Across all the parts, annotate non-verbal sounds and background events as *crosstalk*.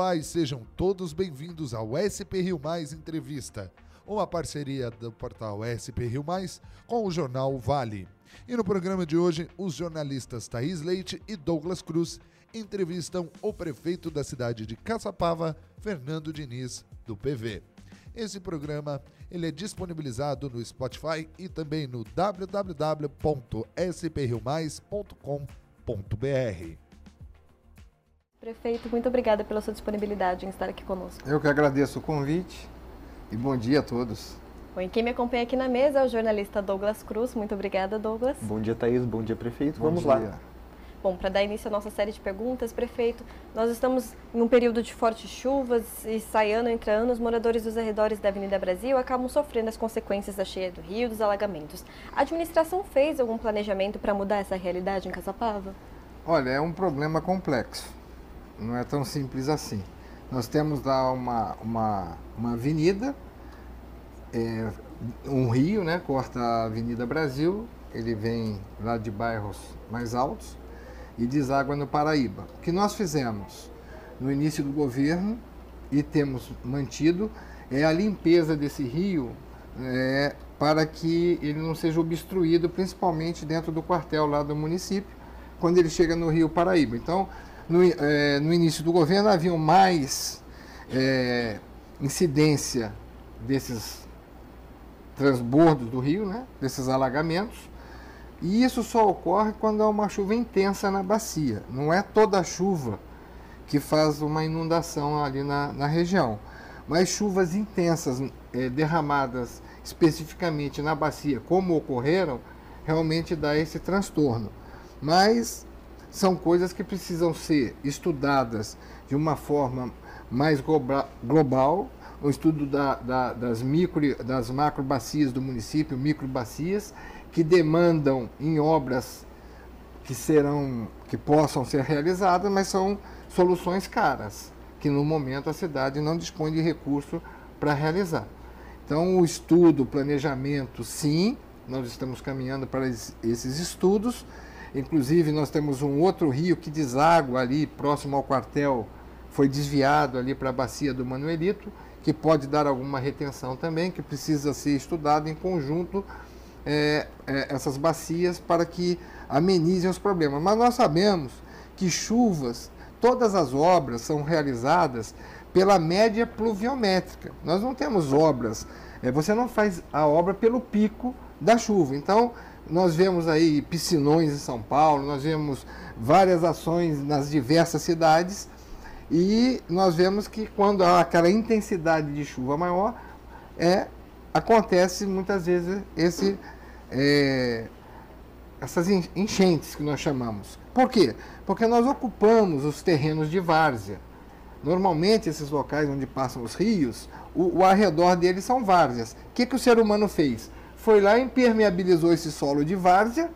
Olá e sejam todos bem-vindos ao SP Rio Mais Entrevista, uma parceria do portal SP Rio Mais com o jornal Vale. E no programa de hoje, os jornalistas Thaís Leite e Douglas Cruz entrevistam o prefeito da cidade de Caçapava, Fernando Diniz, do PV. Esse programa ele é disponibilizado no Spotify e também no www.spriomais.com.br. Prefeito, muito obrigada pela sua disponibilidade em estar aqui conosco. Eu que agradeço o convite e bom dia a todos. Bom, e quem me acompanha aqui na mesa é o jornalista Douglas Cruz. Muito obrigada, Douglas. Bom dia, Thaís. Bom dia, prefeito. Bom Vamos dia. lá. Bom, para dar início à nossa série de perguntas, prefeito, nós estamos em um período de fortes chuvas e sai ano entre ano, os moradores dos arredores da Avenida Brasil acabam sofrendo as consequências da cheia do rio e dos alagamentos. A administração fez algum planejamento para mudar essa realidade em Caçapava? Olha, é um problema complexo. Não é tão simples assim. Nós temos lá uma, uma, uma avenida, é, um rio, né? Corta a Avenida Brasil, ele vem lá de bairros mais altos e deságua no Paraíba. O que nós fizemos no início do governo e temos mantido é a limpeza desse rio é, para que ele não seja obstruído, principalmente dentro do quartel lá do município, quando ele chega no rio Paraíba. Então, no, é, no início do governo havia mais é, incidência desses transbordos do rio, né, desses alagamentos, e isso só ocorre quando há uma chuva intensa na bacia. Não é toda a chuva que faz uma inundação ali na, na região, mas chuvas intensas é, derramadas especificamente na bacia, como ocorreram, realmente dá esse transtorno. Mas são coisas que precisam ser estudadas de uma forma mais global, o estudo da, da, das, micro, das macro bacias do município, micro bacias, que demandam em obras que serão que possam ser realizadas, mas são soluções caras, que no momento a cidade não dispõe de recurso para realizar. Então, o estudo, o planejamento, sim, nós estamos caminhando para esses estudos. Inclusive, nós temos um outro rio que deságua ali próximo ao quartel, foi desviado ali para a bacia do Manuelito, que pode dar alguma retenção também, que precisa ser estudado em conjunto é, é, essas bacias para que amenizem os problemas. Mas nós sabemos que chuvas, todas as obras são realizadas pela média pluviométrica. Nós não temos obras, é, você não faz a obra pelo pico da chuva. Então, nós vemos aí piscinões em São Paulo, nós vemos várias ações nas diversas cidades e nós vemos que quando há aquela intensidade de chuva maior, é, acontece muitas vezes esse, é, essas enchentes que nós chamamos. Por quê? Porque nós ocupamos os terrenos de várzea. Normalmente, esses locais onde passam os rios, o, o arredor deles são várzeas. O que, que o ser humano fez? Foi lá, impermeabilizou esse solo de várzea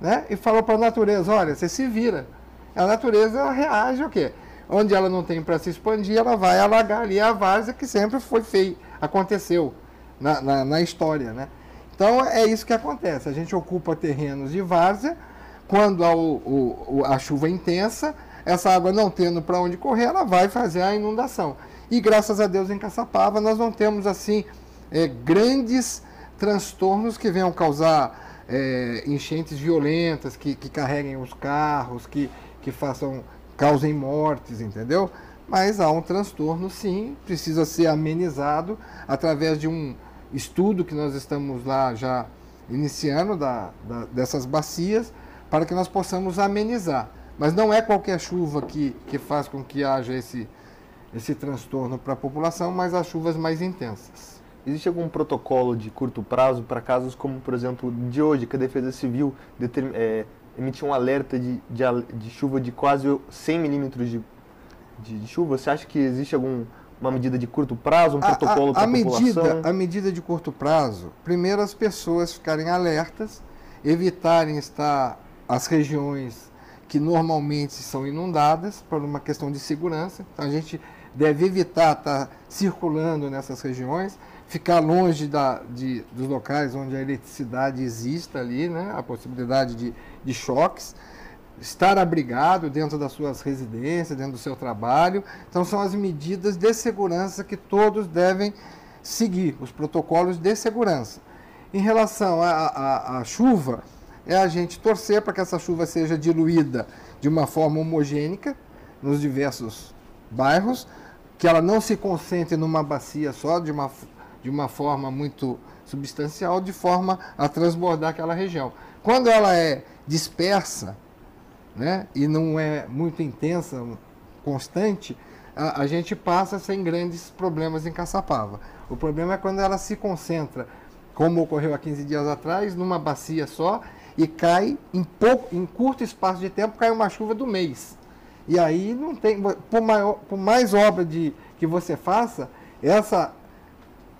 né, e falou para a natureza: olha, você se vira. A natureza ela reage o quê? Onde ela não tem para se expandir, ela vai alagar ali a várzea que sempre foi feio, aconteceu na, na, na história. Né? Então é isso que acontece. A gente ocupa terrenos de várzea, quando o, o, a chuva é intensa, essa água não tendo para onde correr, ela vai fazer a inundação. E graças a Deus em Caçapava nós não temos assim é, grandes transtornos que venham causar é, enchentes violentas, que, que carreguem os carros, que, que façam causem mortes, entendeu? Mas há um transtorno, sim, precisa ser amenizado através de um estudo que nós estamos lá já iniciando da, da, dessas bacias, para que nós possamos amenizar. Mas não é qualquer chuva que, que faz com que haja esse, esse transtorno para a população, mas as chuvas mais intensas. Existe algum protocolo de curto prazo para casos como, por exemplo, de hoje, que a Defesa Civil é, emitiu um alerta de, de, de, chuva de quase 100 milímetros de, de, de, chuva? Você acha que existe alguma medida de curto prazo, um protocolo para a, população? Medida, a medida de curto prazo, primeiro as pessoas ficarem alertas, evitarem estar as regiões que normalmente são inundadas por uma questão de segurança. Então a gente deve evitar estar circulando nessas regiões ficar longe da, de, dos locais onde a eletricidade exista ali, né, a possibilidade de, de choques, estar abrigado dentro das suas residências, dentro do seu trabalho. Então, são as medidas de segurança que todos devem seguir, os protocolos de segurança. Em relação à chuva, é a gente torcer para que essa chuva seja diluída de uma forma homogênica nos diversos bairros, que ela não se concentre numa bacia só, de uma, de uma forma muito substancial, de forma a transbordar aquela região. Quando ela é dispersa, né, e não é muito intensa, constante, a, a, gente passa sem grandes problemas em Caçapava. O problema é quando ela se concentra, como ocorreu há 15 dias atrás, numa bacia só e cai em, pouco, em curto espaço de tempo, cai uma chuva do mês. E aí não tem, por, maior, por mais obra de, que você faça, essa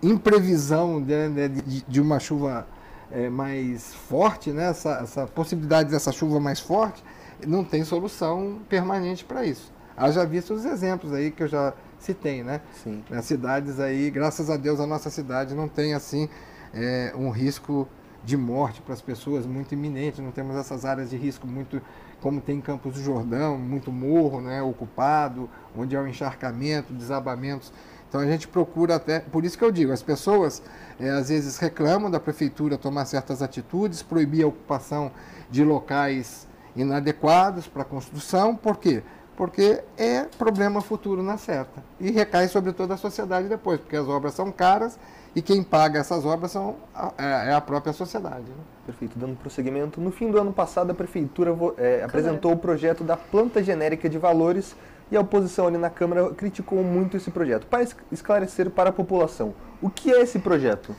imprevisão de, de, de uma chuva é, mais forte, né? essa, essa possibilidade dessa chuva mais forte, não tem solução permanente para isso. Haja visto os exemplos aí que eu já citei, né? Sim. Nas cidades aí, graças a Deus, a nossa cidade não tem assim é, um risco de morte para as pessoas muito iminente, não temos essas áreas de risco muito como tem em Campos do Jordão, muito morro, né, ocupado, onde há o um encharcamento, desabamentos. Então a gente procura até, por isso que eu digo, as pessoas é, às vezes reclamam da prefeitura tomar certas atitudes, proibir a ocupação de locais inadequados para a construção. Por quê? Porque é problema futuro na certa. E recai sobre toda a sociedade depois, porque as obras são caras e quem paga essas obras são a, é, é a própria sociedade. Né? Perfeito. Dando prosseguimento, no fim do ano passado a Prefeitura é, apresentou o projeto da planta genérica de valores e a oposição ali na Câmara criticou muito esse projeto. Para esclarecer para a população, o que é esse projeto?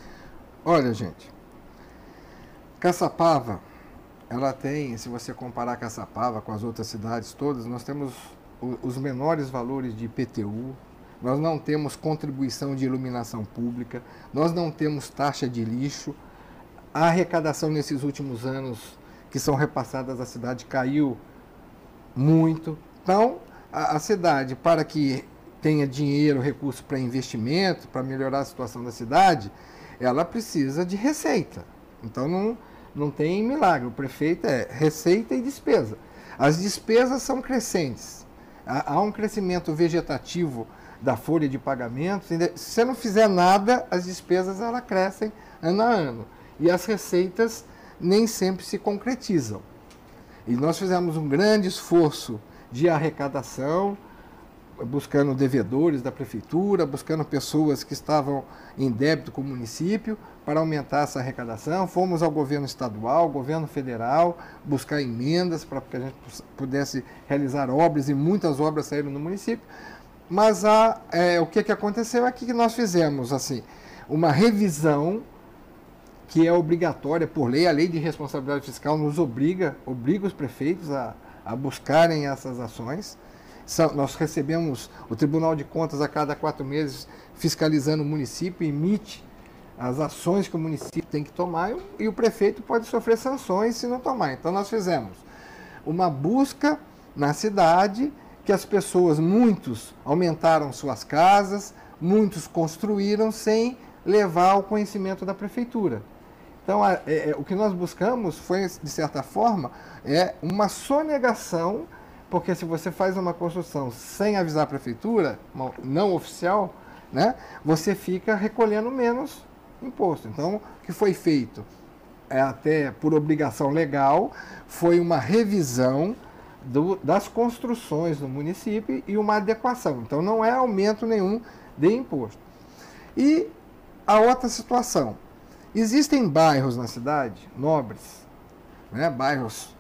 Olha, gente, Caçapava ela tem, se você comparar Caçapava com as outras cidades todas, nós temos os menores valores de IPTU, nós não temos contribuição de iluminação pública, nós não temos taxa de lixo. A arrecadação nesses últimos anos que são repassadas à cidade caiu muito. Então, a, a cidade, para que tenha dinheiro, recurso para investimento, para melhorar a situação da cidade, ela precisa de receita. Então, não não tem milagre. O prefeito é receita e despesa. As despesas são crescentes. Há um crescimento vegetativo da folha de pagamentos. Se você não fizer nada, as despesas ela crescem ano a ano. E as receitas nem sempre se concretizam. E nós fizemos um grande esforço de arrecadação, buscando devedores da prefeitura, buscando pessoas que estavam em débito com o município para aumentar essa arrecadação. Fomos ao governo estadual, governo federal, buscar emendas para que a gente pudesse realizar obras e muitas obras saíram no município. Mas a, é, o que, que aconteceu é que nós fizemos assim uma revisão que é obrigatória por lei, a lei de responsabilidade fiscal nos obriga, obriga os prefeitos a, a buscarem essas ações nós recebemos o Tribunal de Contas a cada quatro meses fiscalizando o município, emite as ações que o município tem que tomar e o prefeito pode sofrer sanções se não tomar. Então nós fizemos uma busca na cidade que as pessoas, muitos aumentaram suas casas, muitos construíram sem levar ao conhecimento da prefeitura. Então, é, é, o que nós buscamos foi, de certa forma, é uma sonegação porque se você faz uma construção sem avisar a prefeitura, não oficial, né, você fica recolhendo menos imposto. Então, o que foi feito, é até por obrigação legal, foi uma revisão do, das construções no município e uma adequação. Então, não é aumento nenhum de imposto. E a outra situação, existem bairros na cidade, nobres, né, bairros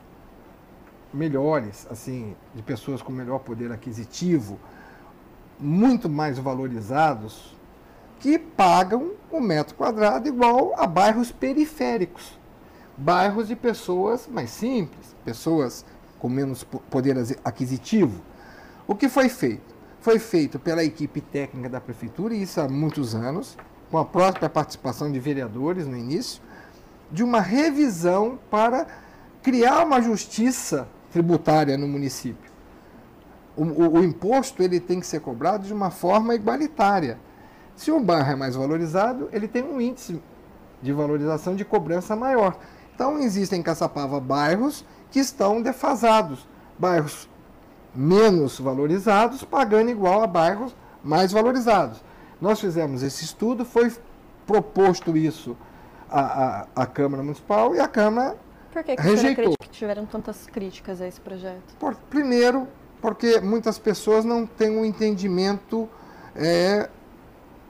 melhores, assim, de pessoas com melhor poder aquisitivo, muito mais valorizados, que pagam o um metro quadrado igual a bairros periféricos. Bairros de pessoas mais simples, pessoas com menos poder aquisitivo. O que foi feito? Foi feito pela equipe técnica da prefeitura, e isso há muitos anos, com a própria participação de vereadores no início, de uma revisão para criar uma justiça tributária no município. O, o, o, imposto ele tem que ser cobrado de uma forma igualitária. Se um bairro é mais valorizado, ele tem um índice de valorização de cobrança maior. Então, existem em Caçapava bairros que estão defasados, bairros menos valorizados, pagando igual a bairros mais valorizados. Nós fizemos esse estudo, foi proposto isso à, à, à Câmara Municipal e a Câmara Por que, que rejeitou. que tiveram tantas críticas a esse projeto? Por, primeiro, porque muitas pessoas não têm um entendimento é,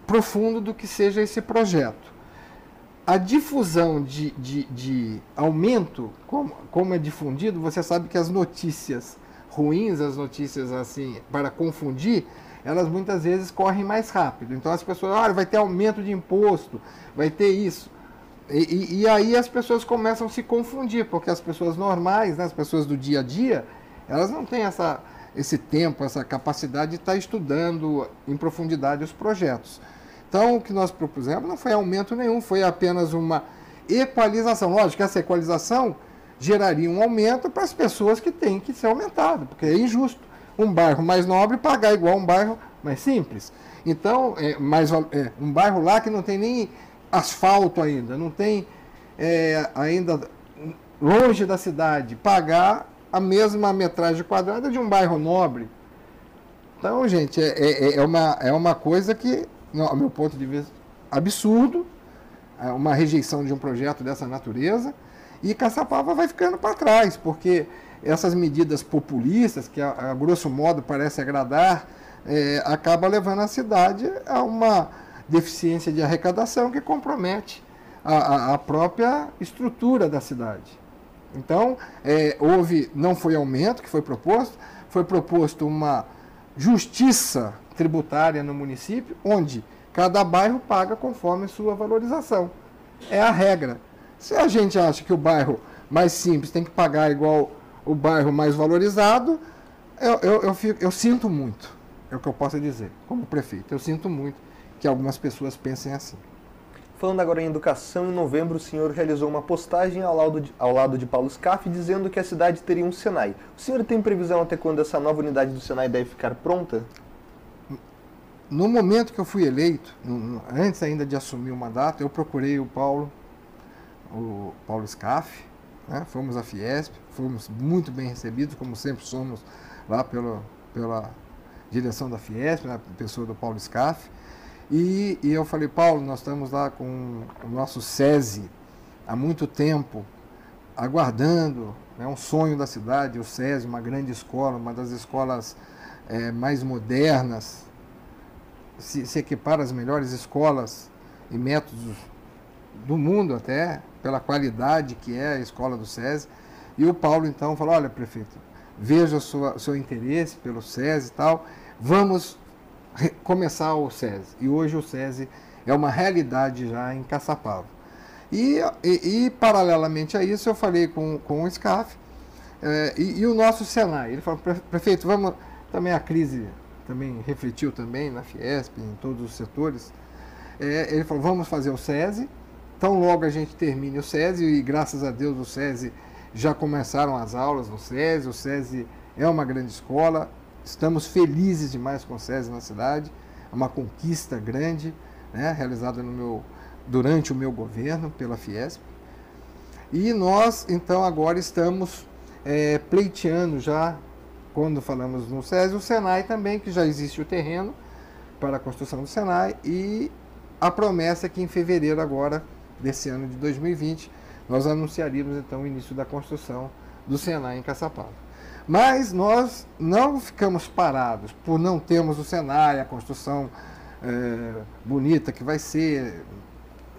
profundo do que seja esse projeto. A difusão de, de, de aumento, como, como é difundido, você sabe que as notícias ruins, as notícias assim, para confundir, elas muitas vezes correm mais rápido. Então as pessoas, olha, vai ter aumento de imposto, vai ter isso. E, e, aí as pessoas começam a se confundir, porque as pessoas normais, né, as pessoas do dia a dia, elas não têm essa, esse tempo, essa capacidade de estar estudando em profundidade os projetos. Então, o que nós propusemos não foi aumento nenhum, foi apenas uma equalização. Lógico que essa equalização geraria um aumento para as pessoas que têm que ser aumentado, porque é injusto um bairro mais nobre pagar igual um bairro mais simples. Então, é, mais, é, um bairro lá que não tem nem asfalto ainda, não tem é, ainda longe da cidade, pagar a mesma metragem quadrada de um bairro nobre. Então, gente, é, é, é uma, é uma coisa que, ao meu ponto de vista, absurdo, é uma rejeição de um projeto dessa natureza, e Caçapava vai ficando para trás, porque essas medidas populistas, que a, a grosso modo parece agradar, é, acaba levando a cidade a uma deficiência de arrecadação que compromete a, a, própria estrutura da cidade. Então, é, houve, não foi aumento que foi proposto, foi proposto uma justiça tributária no município, onde cada bairro paga conforme sua valorização. É a regra. Se a gente acha que o bairro mais simples tem que pagar igual o bairro mais valorizado, eu, eu, eu, fico, eu sinto muito, é o que eu posso dizer, como prefeito. Eu sinto muito que algumas pessoas pensem assim. Falando agora em educação, em novembro o senhor realizou uma postagem ao lado de, ao lado de Paulo Scaff dizendo que a cidade teria um Senai. O senhor tem previsão até quando essa nova unidade do Senai deve ficar pronta? No momento que eu fui eleito, antes ainda de assumir o mandato, eu procurei o Paulo, o Paulo Scaff, né? fomos à Fiesp, fomos muito bem recebidos, como sempre somos lá pelo, pela direção da Fiesp, né? pessoa do Paulo Scaff. E, e, eu falei, Paulo, nós estamos lá com o nosso SESI há muito tempo, aguardando, é né, um sonho da cidade, o SESI, uma grande escola, uma das escolas é, mais modernas, se, se equipara às melhores escolas e métodos do mundo até, pela qualidade que é a escola do SESI. E o Paulo então falou, olha prefeito, veja o seu interesse pelo SESI e tal, vamos começar o SESI. E hoje o SESI é uma realidade já em Caçapava. E, e, e paralelamente a isso, eu falei com, com o SCAF é, e, e, o nosso Senai. Ele falou, prefeito, vamos. Também a crise também refletiu também na Fiesp, em todos os setores. É, ele falou, vamos fazer o SESI. Tão logo a gente termine o SESI, e graças a Deus o SESI já começaram as aulas no SESI. O SESI é uma grande escola, Estamos felizes demais com o SESI na cidade, é uma conquista grande, né, realizada no meu, durante o meu governo pela Fiesp. E nós, então, agora estamos é, pleiteando já, quando falamos no SESI, o Senai também, que já existe o terreno para a construção do Senai, e a promessa é que em fevereiro agora, desse ano de 2020, nós anunciaríamos então o início da construção do Senai em Caçapava. Mas nós não ficamos parados por não termos o Senai, a construção é, bonita que vai ser,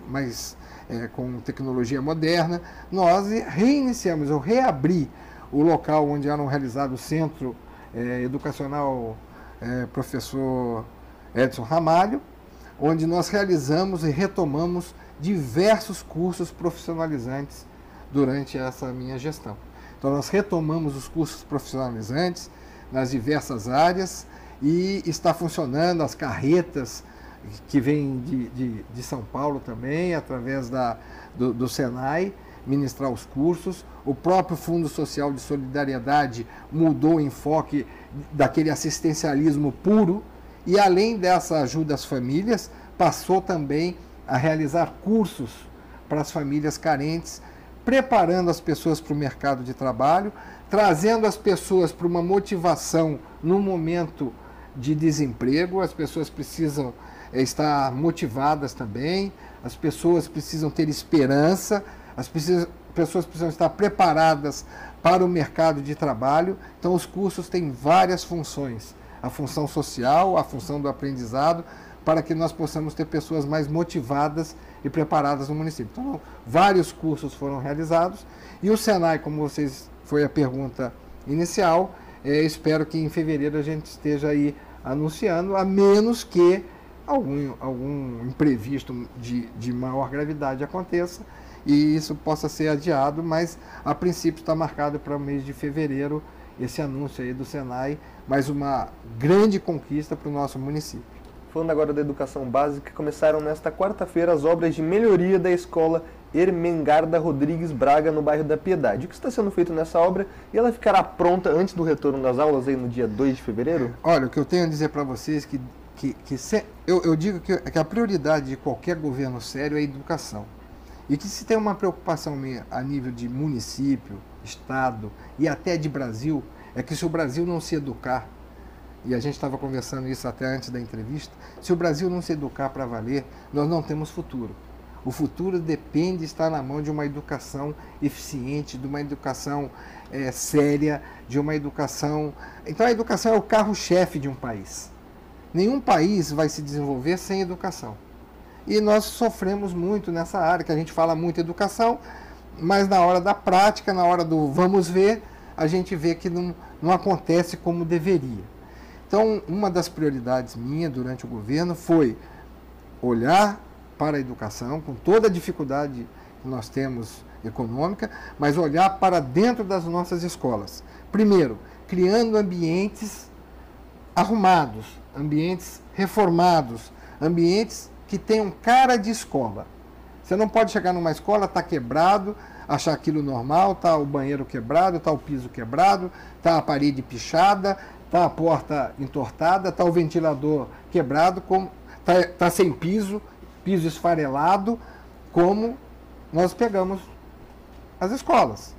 mas é, com tecnologia moderna. Nós reiniciamos, eu reabri o local onde eram realizados o Centro é, Educacional Professor Edson Ramalho, onde nós realizamos e retomamos diversos cursos profissionalizantes durante essa minha gestão. Então, nós retomamos os cursos profissionalizantes nas diversas áreas e está funcionando as carretas que vêm de, de, de São Paulo também, através da, do, do Senai, ministrar os cursos. O próprio Fundo Social de Solidariedade mudou o enfoque daquele assistencialismo puro e, além dessa ajuda às famílias, passou também a realizar cursos para as famílias carentes preparando as pessoas para o mercado de trabalho, trazendo as pessoas para uma motivação no momento de desemprego. As pessoas precisam é, estar motivadas também, as pessoas precisam ter esperança, as pessoas precisam estar preparadas para o mercado de trabalho. Então, os cursos têm várias funções: a função social, a função do aprendizado, para que nós possamos ter pessoas mais motivadas e preparadas no município. Então, vários cursos foram realizados e o Senai, como vocês foi a pergunta inicial, é, espero que em fevereiro a gente esteja aí anunciando, a menos que algum, algum imprevisto de, de maior gravidade aconteça e isso possa ser adiado, mas a princípio está marcado para o mês de fevereiro esse anúncio aí do Senai, mais uma grande conquista para o nosso município. Falando agora da educação básica, começaram nesta quarta-feira as obras de melhoria da escola Ermengarda Rodrigues Braga, no bairro da Piedade. O que está sendo feito nessa obra e ela ficará pronta antes do retorno das aulas aí no dia 2 de fevereiro? Olha, o que eu tenho a dizer para vocês é que, que, que se, eu, eu, digo que, que a prioridade de qualquer governo sério é a educação. E que se tem uma preocupação a nível de município, estado e até de Brasil, é que se o Brasil não se educar, e a gente estava conversando isso até antes da entrevista, se o Brasil não se educar para valer, nós não temos futuro. O futuro depende de estar na mão de uma educação eficiente, de uma educação é, séria, de uma educação. Então a educação é o carro-chefe de um país. Nenhum país vai se desenvolver sem educação. E nós sofremos muito nessa área, que a gente fala muito educação, mas na hora da prática, na hora do vamos ver, a gente vê que não, não acontece como deveria. Então, uma das prioridades minha durante o governo foi olhar para a educação, com toda a dificuldade que nós temos econômica, mas olhar para dentro das nossas escolas. Primeiro, criando ambientes arrumados, ambientes reformados, ambientes que tenham cara de escola. Você não pode chegar numa escola, está quebrado, achar aquilo normal, está o banheiro quebrado, está o piso quebrado, está a parede pichada, está a porta entortada, está o ventilador quebrado, está tá sem piso, piso esfarelado, como nós pegamos as escolas.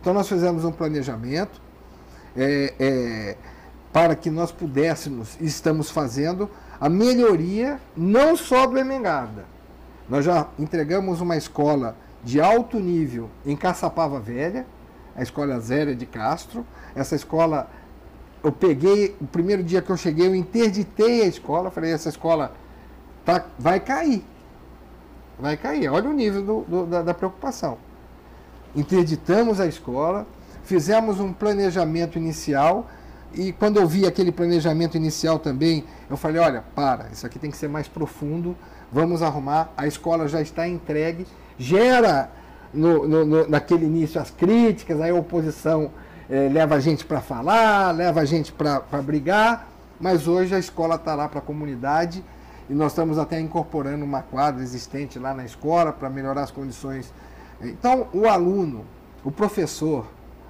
Então nós fizemos um planejamento é, é, para que nós pudéssemos, e estamos fazendo, a melhoria não só do Emengarda. Nós já entregamos uma escola de alto nível em Caçapava Velha, a escola Zélia de Castro. Essa escola eu peguei, o primeiro dia que eu cheguei, eu interditei a escola, falei, essa escola tá, vai cair. Vai cair. Olha o nível do, do, da, da preocupação. Interditamos a escola, fizemos um planejamento inicial, e quando eu vi aquele planejamento inicial também, eu falei, olha, para, isso aqui tem que ser mais profundo, vamos arrumar, a escola já está entregue, gera no, no, no naquele início as críticas, aí a oposição é, leva a gente para falar, leva a gente para brigar, mas hoje a escola está lá para a comunidade e nós estamos até incorporando uma quadra existente lá na escola para melhorar as condições. Então, o aluno, o professor,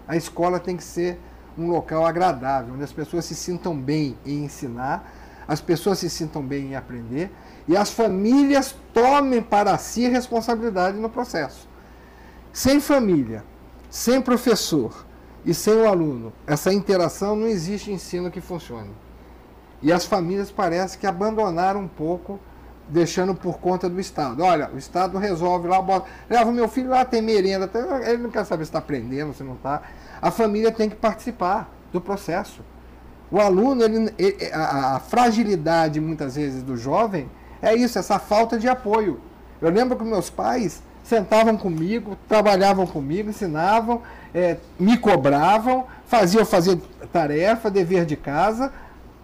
a escola tem que ser um local agradável, onde as pessoas se sintam bem em ensinar, as pessoas se sintam bem em aprender e as famílias tomem para si responsabilidade no processo. Sem família, sem professor, e sem o aluno, essa interação não existe ensino que funcione. E as famílias parece que abandonaram um pouco, deixando por conta do Estado. Olha, o Estado resolve lá, bota, leva o meu filho lá, tem merenda, ele não quer saber se está aprendendo, se não está. A família tem que participar do processo. O aluno, ele, a, a fragilidade muitas vezes do jovem é isso, essa falta de apoio. Eu lembro que meus pais sentavam comigo, trabalhavam comigo, ensinavam, é, me cobravam, faziam fazer tarefa, dever de casa,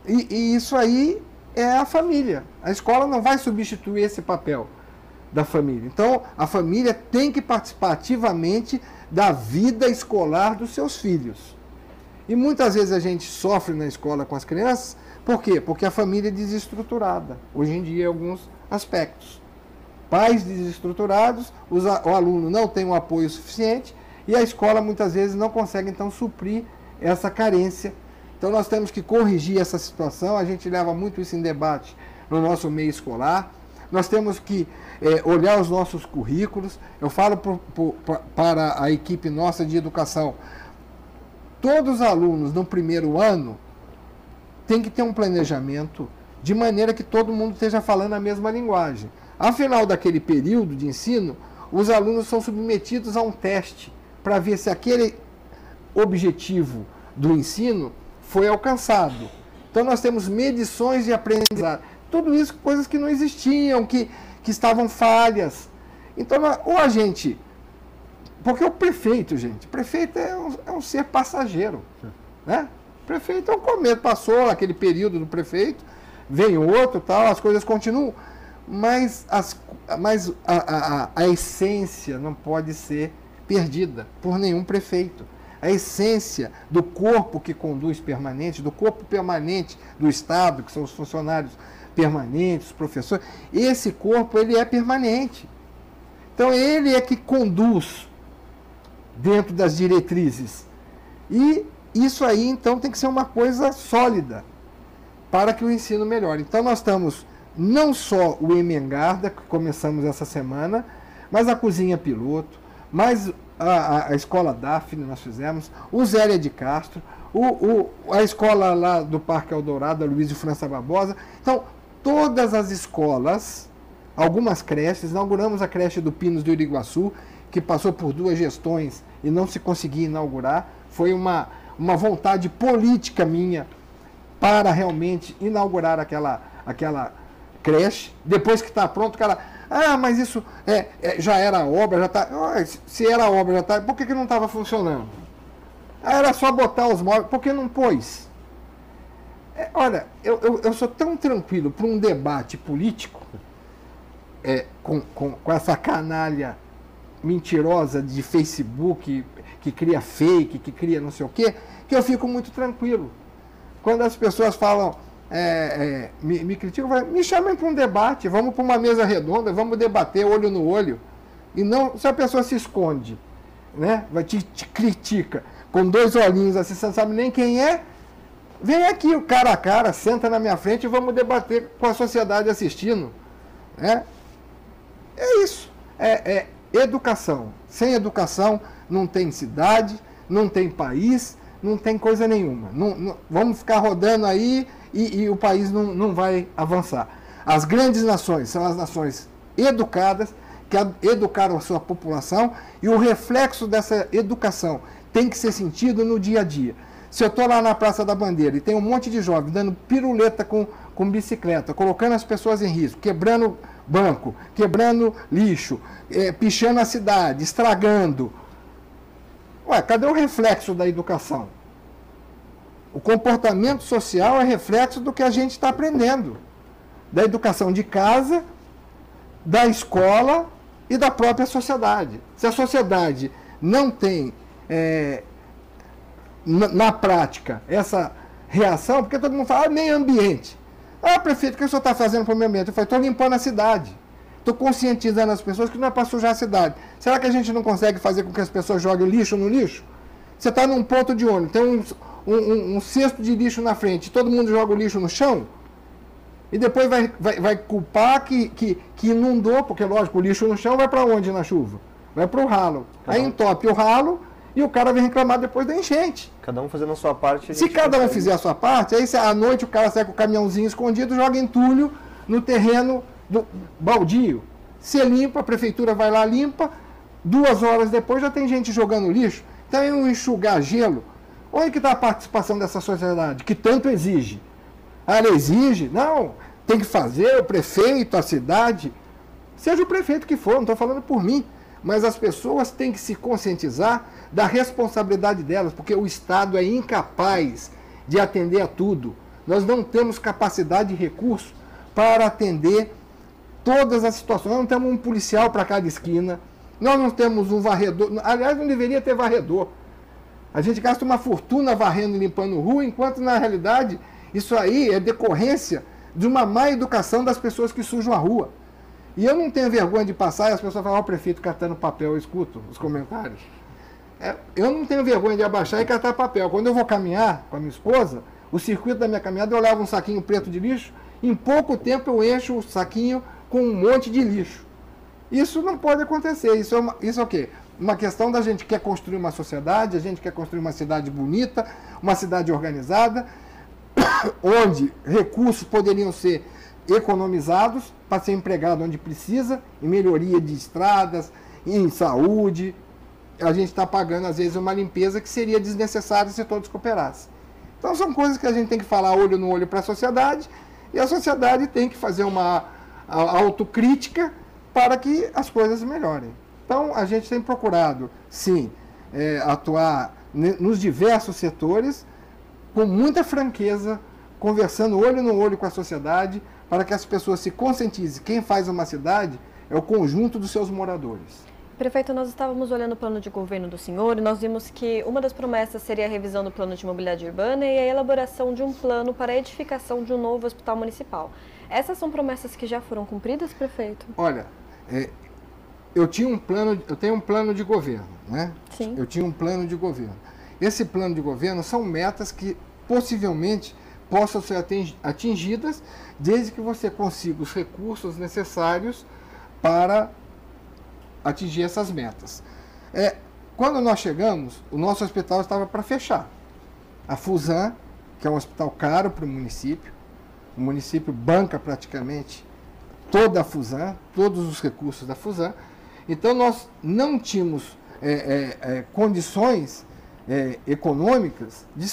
e, e isso aí é a família. A escola não vai substituir esse papel da família. Então, a família tem que participar ativamente da vida escolar dos seus filhos. E muitas vezes a gente sofre na escola com as crianças, por quê? Porque a família é desestruturada, hoje em dia, em alguns aspectos pais desestruturados, os, o aluno não tem um apoio suficiente e a escola muitas vezes não consegue então suprir essa carência. Então nós temos que corrigir essa situação, a gente leva muito isso em debate no nosso meio escolar, nós temos que é, olhar os nossos currículos. Eu falo para a equipe nossa de educação, todos os alunos no primeiro ano têm que ter um planejamento de maneira que todo mundo esteja falando a mesma linguagem. Ao final daquele período de ensino, os alunos são submetidos a um teste para ver se aquele objetivo do ensino foi alcançado. Então nós temos medições de aprendizado. Tudo isso coisas que não existiam, que, que estavam falhas. Então, ou a gente. Porque o prefeito, gente, prefeito é um, é um ser passageiro. Né? Prefeito é um começo, passou aquele período do prefeito, vem outro, tal, as coisas continuam. Mas, as, mas a, a, a essência não pode ser perdida por nenhum prefeito a essência do corpo que conduz permanente, do corpo permanente do Estado, que são os funcionários permanentes, os professores, esse corpo ele é permanente. Então ele é que conduz dentro das diretrizes. E isso aí então tem que ser uma coisa sólida para que o ensino melhore. Então nós estamos não só o Emengarda, que começamos essa semana, mas a cozinha piloto, mais a, a, escola Daphne nós fizemos, o Zélia de Castro, o, o, a escola lá do Parque Eldorado, a Luiz de França Barbosa. Então, todas as escolas, algumas creches, inauguramos a creche do Pinos do Iriguaçu, que passou por duas gestões e não se conseguia inaugurar. Foi uma, uma vontade política minha para realmente inaugurar aquela, aquela creche. Depois que está pronto, o cara ah, mas isso é, é já era obra, já está. Se era obra, já está. Por que, que não estava funcionando? Ah, era só botar os móveis. Por que não pôs? É, olha, eu, eu, eu, sou tão tranquilo para um debate político é, com, com, com essa canalha mentirosa de Facebook que cria fake, que cria não sei o quê, que eu fico muito tranquilo. Quando as pessoas falam, é, é, me, me criticam, me chamem para um debate, vamos para uma mesa redonda, vamos debater olho no olho. E não, se a pessoa se esconde, né, vai te, te critica com dois olhinhos assim, você não sabe nem quem é, vem aqui o cara a cara, senta na minha frente e vamos debater com a sociedade assistindo. Né? É isso. É, é educação. Sem educação não tem cidade, não tem país, não tem coisa nenhuma. Não, não, vamos ficar rodando aí e, e o país não, não vai avançar. As grandes nações são as nações educadas, que educaram a sua população, e o reflexo dessa educação tem que ser sentido no dia a dia. Se eu estou lá na Praça da Bandeira e tem um monte de jovens dando piruleta com, com bicicleta, colocando as pessoas em risco, quebrando banco, quebrando lixo, é, pichando a cidade, estragando. Ué, cadê o reflexo da educação? O comportamento social é reflexo do que a gente está aprendendo. Da educação de casa, da escola e da própria sociedade. Se a sociedade não tem, é, na, na, prática, essa reação, porque todo mundo fala, ah, meio ambiente. Ah, prefeito, o que o senhor está fazendo para o meio ambiente? Eu falei, estou limpando a cidade. Estou conscientizando as pessoas que não é para sujar a cidade. Será que a gente não consegue fazer com que as pessoas joguem o lixo no lixo? Você está num ponto de ônibus, tem um, um, um, um, cesto de lixo na frente, todo mundo joga o lixo no chão, e depois vai, vai, vai culpar que, que, que inundou, porque lógico, o lixo no chão vai para onde na chuva? Vai para o ralo. Aí entope o ralo e o cara vem reclamar depois da enchente. Cada um fazendo a sua parte. A Se cada um fizer a sua parte, aí à noite o cara sai com o caminhãozinho escondido, joga entulho no terreno do baldio. Se limpa, a prefeitura vai lá, limpa, duas horas depois já tem gente jogando lixo. Então é um enxugar gelo Onde que está a participação dessa sociedade, que tanto exige? Ela exige? Não, tem que fazer o prefeito, a cidade, seja o prefeito que for, não estou falando por mim, mas as pessoas têm que se conscientizar da responsabilidade delas, porque o Estado é incapaz de atender a tudo. Nós não temos capacidade e recurso para atender todas as situações. Nós não temos um policial para cada esquina, nós não temos um varredor. Aliás, não deveria ter varredor. A gente gasta uma fortuna varrendo e limpando rua, enquanto na realidade isso aí é decorrência de uma má educação das pessoas que sujam a rua. E eu não tenho vergonha de passar e as pessoas falam, ó, oh, o prefeito catando papel, eu escuto os comentários. É, eu não tenho vergonha de abaixar e catar papel. Quando eu vou caminhar com a minha esposa, o circuito da minha caminhada eu levo um saquinho preto de lixo, em pouco tempo eu encho o saquinho com um monte de lixo. Isso não pode acontecer. Isso é, uma, isso é o quê? Uma questão da gente quer construir uma sociedade, a gente quer construir uma cidade bonita, uma cidade organizada, *coughs* onde recursos poderiam ser economizados para ser empregado onde precisa, em melhoria de estradas, em saúde. A gente está pagando, às vezes, uma limpeza que seria desnecessária se todos cooperassem. Então, são coisas que a gente tem que falar olho no olho para a sociedade e a sociedade tem que fazer uma autocrítica para que as coisas melhorem. Então, a gente tem procurado, sim, é, atuar nos diversos setores com muita franqueza, conversando olho no olho com a sociedade, para que as pessoas se conscientizem. Quem faz uma cidade é o conjunto dos seus moradores. Prefeito, nós estávamos olhando o plano de governo do senhor e nós vimos que uma das promessas seria a revisão do plano de mobilidade urbana e a elaboração de um plano para a edificação de um novo hospital municipal. Essas são promessas que já foram cumpridas, prefeito? Olha, é, eu tinha um plano, eu tenho um plano de governo, né? Sim. Eu tinha um plano de governo. Esse plano de governo são metas que possivelmente possam ser atingidas desde que você consiga os recursos necessários para atingir essas metas. É, quando nós chegamos, o nosso hospital estava para fechar. A Fusan, que é um hospital caro para o município, o município banca praticamente toda a Fusan, todos os recursos da Fusan. Então nós não tínhamos é, é, é condições é, econômicas de,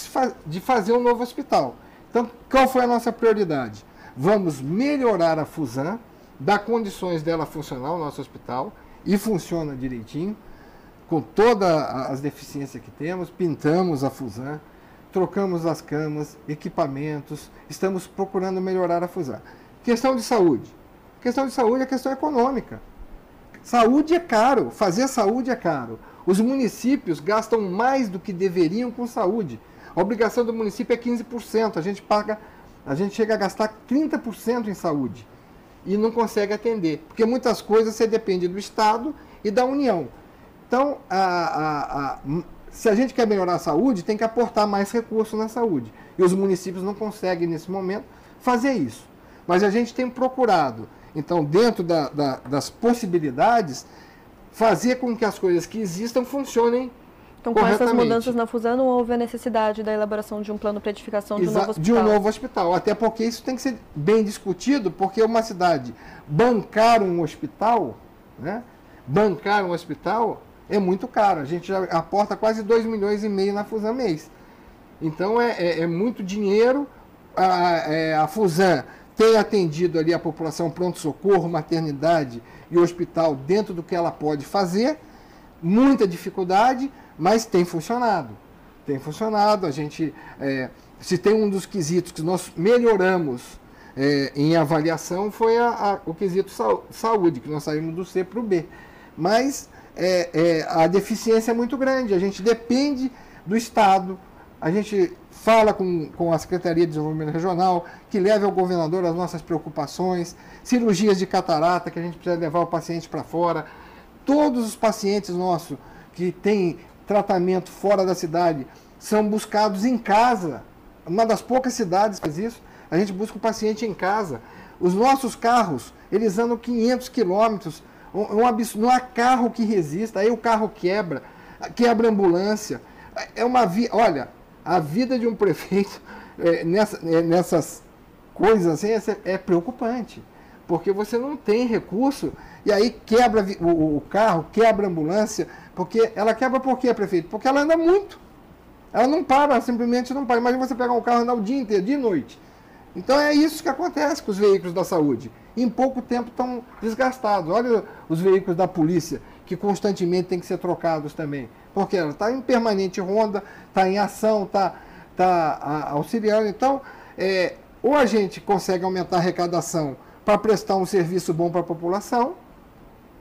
de fazer um novo hospital. Então, qual foi a nossa prioridade? Vamos melhorar a Fusan, dar condições dela funcionar, o nosso hospital, e funciona direitinho, com todas as deficiências que temos, pintamos a Fusan, trocamos as camas, equipamentos, estamos procurando melhorar a Fusan. Questão de saúde. Questão de saúde é questão econômica. Saúde é caro, fazer saúde é caro. Os municípios gastam mais do que deveriam com saúde. A obrigação do município é 15%, a gente paga, a gente chega a gastar 30% em saúde e não consegue atender, porque muitas coisas você depende do Estado e da União. Então, a, a, a, se a gente quer melhorar a saúde, tem que aportar mais recursos na saúde. E os municípios não conseguem, nesse momento, fazer isso. Mas a gente tem procurado, então, dentro da, da, das possibilidades, fazer com que as coisas que existam funcionem então, com essas mudanças na fusão, não houve a necessidade da elaboração de um plano para edificação de um novo hospital? De um novo hospital. Até porque isso tem que ser bem discutido, porque uma cidade bancar um hospital, né? bancar um hospital é muito caro. A gente já aporta quase 2 milhões e meio na Fusan mês. Então, é, é, é muito dinheiro. A, é, a Fusan tem atendido ali a população pronto-socorro, maternidade e hospital dentro do que ela pode fazer. Muita dificuldade, mas tem funcionado. Tem funcionado. A gente, é, se tem um dos quesitos que nós melhoramos é, em avaliação, foi a, a, o quesito saúde, que nós saímos do C para o B. Mas é, é, a deficiência é muito grande. A gente depende do Estado. A gente fala com, com a Secretaria de Desenvolvimento Regional, que leve ao governador as nossas preocupações, cirurgias de catarata, que a gente precisa levar o paciente para fora. Todos os pacientes nossos que têm tratamento fora da cidade são buscados em casa. Uma das poucas cidades que faz isso, a gente busca o paciente em casa. Os nossos carros, eles andam 500 quilômetros, um, absurdo, não há carro que resista, aí o carro quebra, quebra ambulância. É uma vi olha, a vida de um prefeito *laughs* é, nessa, é, nessas coisas assim é, é preocupante, porque você não tem recurso e aí quebra o, o carro, quebra a ambulância, porque ela quebra por quê, prefeito? Porque ela anda muito. Ela não para, simplesmente não para. Imagina você pegar um carro e andar o dia inteiro, dia e noite. Então é isso que acontece com os veículos da saúde. Em pouco tempo estão desgastados. Olha os veículos da polícia, que constantemente têm que ser trocados também. Porque ela está em permanente ronda, está em ação, está tá auxiliando. Então, é, ou a gente consegue aumentar a arrecadação para prestar um serviço bom para a população,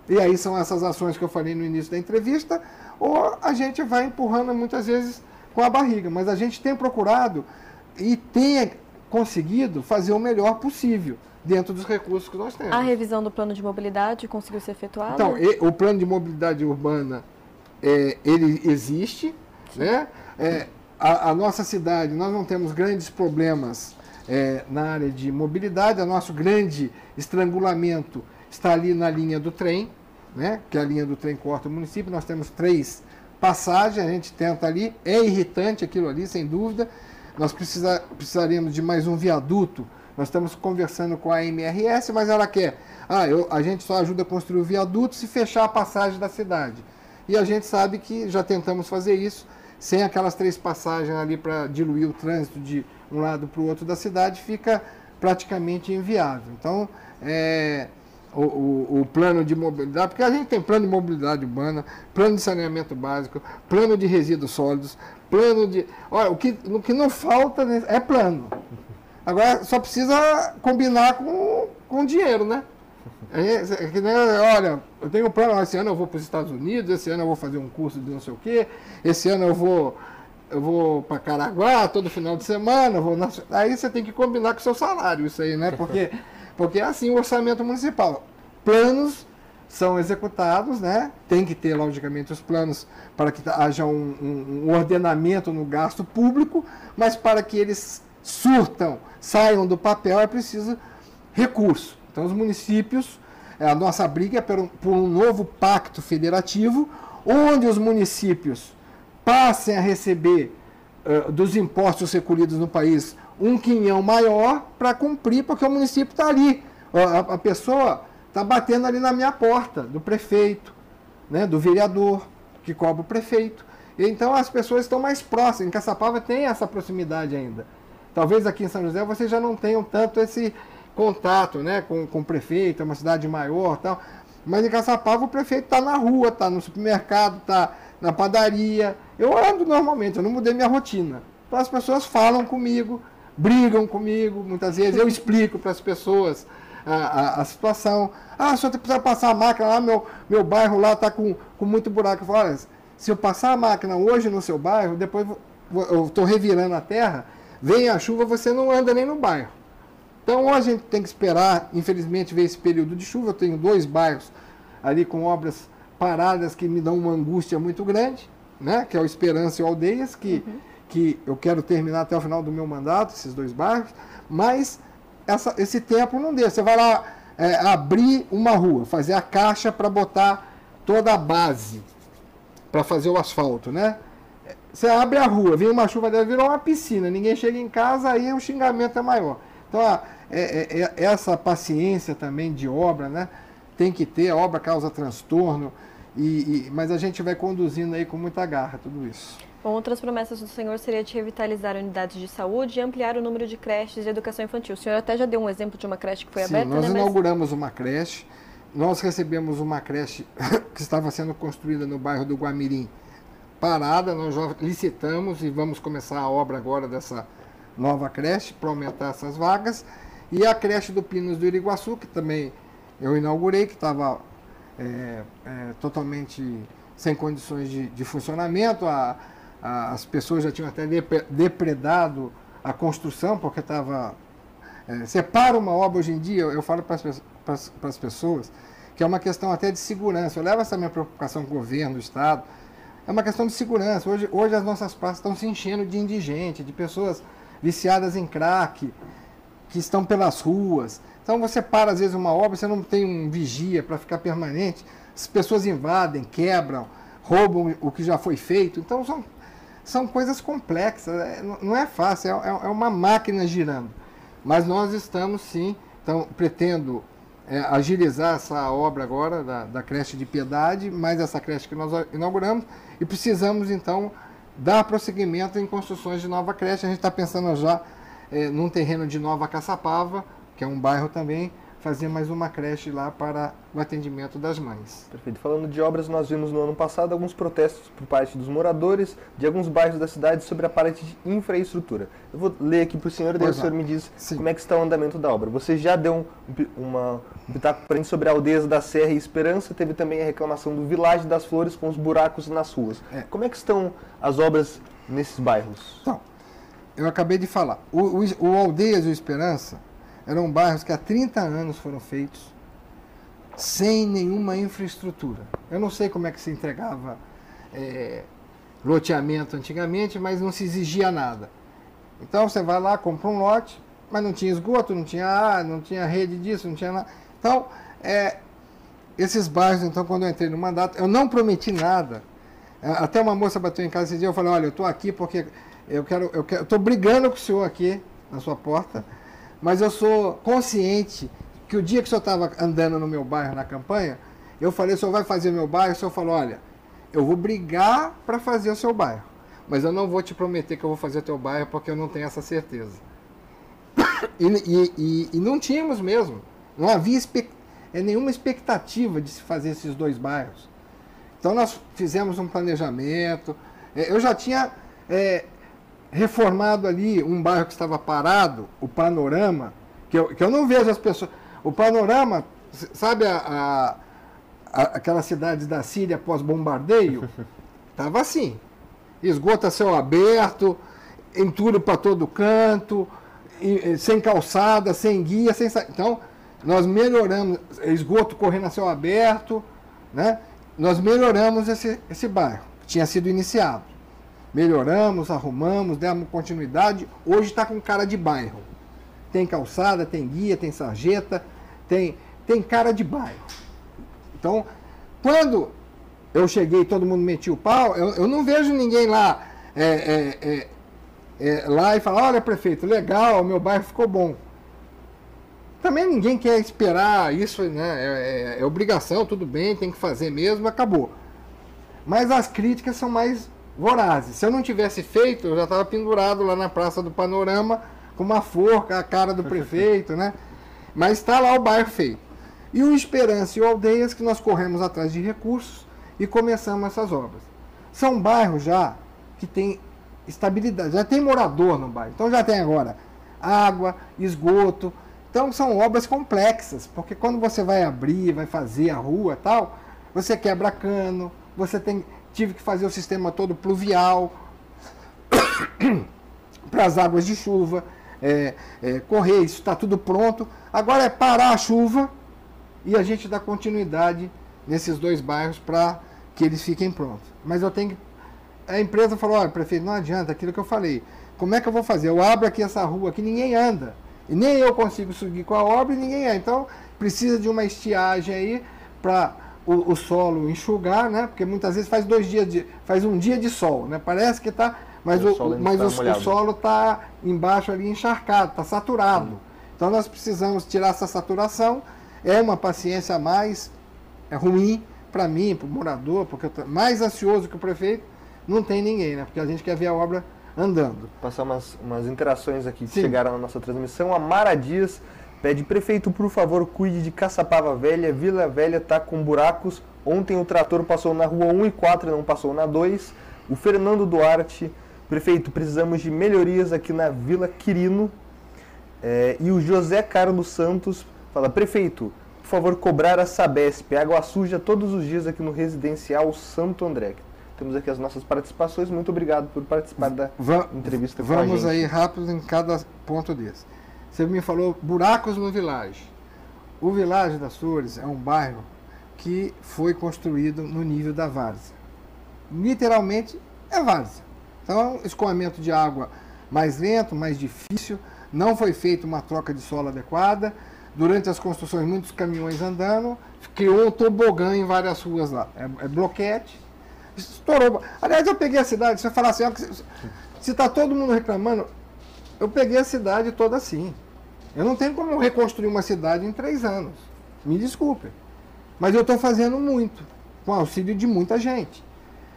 e aí são essas ações que eu falei no início da entrevista, ou a gente vai empurrando muitas vezes com a barriga. Mas a gente tem procurado e tem conseguido fazer o melhor possível dentro dos recursos que nós temos. A revisão do plano de mobilidade conseguiu ser efetuada? Então, o plano de mobilidade urbana, é, ele existe, né? É, a, a, nossa cidade, nós não temos grandes problemas é, na área de mobilidade. O nosso grande estrangulamento está ali na linha do trem, né? que a linha do trem corta o município. Nós temos três passagens, a gente tenta ali. É irritante aquilo ali, sem dúvida. Nós precisa, precisaríamos de mais um viaduto. Nós estamos conversando com a MRS, mas ela quer. Ah, eu, a gente só ajuda a construir o viaduto se fechar a passagem da cidade. E a gente sabe que já tentamos fazer isso, sem aquelas três passagens ali para diluir o trânsito de um lado para o outro da cidade, fica praticamente inviável. Então, é, o, o, o, plano de mobilidade, porque a gente tem plano de mobilidade urbana, plano de saneamento básico, plano de resíduos sólidos, plano de. Olha, o que, o que não falta é plano. Agora só precisa combinar com, com dinheiro, né? É, é que, né, olha, eu tenho um plano, esse ano eu vou para os Estados Unidos, esse ano eu vou fazer um curso de não sei o quê, esse ano eu vou eu vou para Caraguá todo final de semana, vou na... aí você tem que combinar com o seu salário isso aí, né? Porque, *laughs* porque é assim o orçamento municipal. Planos são executados, né? Tem que ter, logicamente, os planos para que haja um, um, um ordenamento no gasto público, mas para que eles surtam, saiam do papel, é preciso recurso. Então, os municípios, é, a nossa briga é por um, novo pacto federativo, onde os municípios passem a receber dos impostos recolhidos no país um quinhão maior para cumprir, porque o município está ali. A, a pessoa está batendo ali na minha porta, do prefeito, né, do vereador, que cobra o prefeito. Então as pessoas estão mais próximas. Em Caçapava tem essa proximidade ainda. Talvez aqui em São José vocês já não tenham tanto esse contato né, com, com o prefeito, é uma cidade maior tal. Mas em Caçapava o prefeito está na rua, está no supermercado, está na padaria. Eu ando normalmente, eu não mudei minha rotina. Então as pessoas falam comigo, brigam comigo, muitas vezes eu explico para as pessoas a, a, a, situação. Ah, se eu precisar passar a máquina lá, meu, meu bairro lá está com, com muito buraco. Eu falo, olha, se eu passar a máquina hoje no seu bairro, depois eu estou revirando a terra, vem a chuva, você não anda nem no bairro. Então, ou a gente tem que esperar, infelizmente, ver esse período de chuva. Eu tenho dois bairros ali com obras paradas que me dão uma angústia muito grande, né? que é o Esperança e o Aldeias, que, uhum. que eu quero terminar até o final do meu mandato, esses dois bairros, mas essa, esse tempo não deu. Você vai lá é, abrir uma rua, fazer a caixa para botar toda a base, para fazer o asfalto, né? Você abre a rua, vem uma chuva dela, virou uma piscina, ninguém chega em casa, aí o xingamento é maior. Então, é, é, é, essa paciência também de obra, né? Tem que ter, a obra causa transtorno, e, e, mas a gente vai conduzindo aí com muita garra tudo isso. Bom, outras promessas do senhor seria de revitalizar unidades de saúde e ampliar o número de creches de educação infantil. O senhor até já deu um exemplo de uma creche que foi Sim, aberta, nós né? inauguramos uma creche. Nós recebemos uma creche *coughs* que estava sendo construída no bairro do Guamirim parada. Nós já licitamos e vamos começar a obra agora dessa nova creche para aumentar essas vagas. E a creche do Pinos do Iriguaçu, que também eu inaugurei, que estava é, é, totalmente sem condições de, de funcionamento. A, a, as pessoas já tinham até depredado a construção, porque estava. É, separa uma obra hoje em dia, eu, eu falo para as pessoas que é uma questão até de segurança. Eu levo essa minha preocupação com o governo, o Estado. É uma questão de segurança. Hoje, hoje as nossas praças estão se enchendo de indigentes, de pessoas viciadas em crack, que estão pelas ruas. Então você para às vezes uma obra, você não tem um vigia para ficar permanente, as pessoas invadem, quebram, roubam o que já foi feito. Então são, são coisas complexas, é, não é fácil, é, é, uma máquina girando. Mas nós estamos sim, então pretendo é, agilizar essa obra agora da, da creche de piedade, mais essa creche que nós inauguramos, e precisamos então dar prosseguimento em construções de nova creche. A gente está pensando já é, num terreno de Nova Caçapava, que é um bairro também, fazer mais uma creche lá para o atendimento das mães. Perfeito. Falando de obras, nós vimos no ano passado alguns protestos por parte dos moradores de alguns bairros da cidade sobre a parte de infraestrutura. Eu vou ler aqui para o senhor, daí o senhor me diz Sim. como é que está o andamento da obra. Você já deu um, uma, um pitaco para sobre a aldeias da Serra e Esperança, teve também a reclamação do Vilagem das Flores com os buracos nas ruas. É. Como é que estão as obras nesses bairros? Então, eu acabei de falar. O, o, o Aldeias e Esperança eram bairros que há 30 anos foram feitos sem nenhuma infraestrutura. Eu não sei como é que se entregava é, loteamento antigamente, mas não se exigia nada. Então você vai lá, compra um lote, mas não tinha esgoto, não tinha ar, não tinha rede disso, não tinha nada. Então, é, esses bairros, então, quando eu entrei no mandato, eu não prometi nada. É, até uma moça bateu em casa esse dia, eu falei, olha, eu estou aqui porque eu quero, eu quero, estou brigando com o senhor aqui na sua porta, mas eu sou consciente que o dia que o senhor estava andando no meu bairro na campanha, eu falei, o senhor vai fazer meu bairro? O senhor falou, olha, eu vou brigar para fazer o seu bairro, mas eu não vou te prometer que eu vou fazer o teu bairro porque eu não tenho essa certeza. *coughs* E, e, e, e não tínhamos mesmo, não havia expectativa é nenhuma expectativa de se fazer esses dois bairros. Então nós fizemos um planejamento. É, eu já tinha é, reformado ali um bairro que estava parado, o Panorama, que eu, que eu não vejo as pessoas. O Panorama, sabe a, a, a aquela cidade da Síria pós-bombardeio? *laughs* Estava assim. Esgoto a céu aberto, entulho para todo canto, sem calçada, sem guia, sem. Então, nós melhoramos, esgoto correndo a céu aberto, né? nós melhoramos esse, esse bairro, que tinha sido iniciado. Melhoramos, arrumamos, demos continuidade, hoje está com cara de bairro. Tem calçada, tem guia, tem sarjeta, tem, tem cara de bairro. Então, quando eu cheguei todo mundo metia o pau, eu, eu não vejo ninguém lá, é, é, é, é lá e falar, olha prefeito, legal, meu bairro ficou bom. Também ninguém quer esperar isso, né? É, é, é, obrigação, tudo bem, tem que fazer mesmo, acabou. Mas as críticas são mais vorazes. Se eu não tivesse feito, eu já estava pendurado lá na Praça do Panorama com uma forca, a cara do *laughs* prefeito, né? Mas está lá o bairro feito. E o Esperança e o Aldeias que nós corremos atrás de recursos e começamos essas obras. São bairros já que tem estabilidade, já tem morador no bairro. Então já tem agora água, esgoto, então são obras complexas, porque quando você vai abrir, vai fazer a rua tal, você quebra cano, você tem, tive que fazer o sistema todo pluvial *coughs* para as águas de chuva, é, é, correr, isso está tudo pronto. Agora é parar a chuva e a gente dá continuidade nesses dois bairros para que eles fiquem prontos. Mas eu tenho que. A empresa falou: olha, prefeito, não adianta aquilo que eu falei. Como é que eu vou fazer? Eu abro aqui essa rua que ninguém anda. E nem eu consigo seguir com a obra e ninguém é. Então, precisa de uma estiagem aí para o, o, solo enxugar, né? Porque muitas vezes faz dois dias de, faz um dia de sol, né? Parece que está, mas o, o mas tá o, o, solo está embaixo ali encharcado, está saturado. Sim. Então nós precisamos tirar essa saturação. É uma paciência mais, é ruim para mim, para o morador, porque eu tô mais ansioso que o prefeito, não tem ninguém, né? Porque a gente quer ver a obra andando. Passar umas, umas interações aqui que Sim. chegaram na nossa transmissão. A Mara Dias pede, prefeito, por favor, cuide de Caçapava Velha. Vila Velha está com buracos. Ontem o trator passou na rua 1 e 4 e não passou na 2. O Fernando Duarte, prefeito, precisamos de melhorias aqui na Vila Quirino. É, e o José Carlos Santos fala, prefeito, por favor, cobrar a Sabesp, água suja todos os dias aqui no residencial Santo André. Temos aqui as nossas participações. Muito obrigado por participar da Va entrevista com a gente. Vamos aí rápido em cada ponto desse. Você me falou buracos no Village. O Village das Flores é um bairro que foi construído no nível da várzea. Literalmente é várzea. Então, escoamento de água mais lento, mais difícil, não foi feita uma troca de solo adequada. Durante as construções, muitos caminhões andando, criou um tobogã em várias ruas lá. É, é bloquete, Estourou. Aliás, eu peguei a cidade, você falar assim, se está todo mundo reclamando, eu peguei a cidade toda assim. Eu não tenho como reconstruir uma cidade em três anos. Me desculpe. Mas eu estou fazendo muito, com auxílio de muita gente.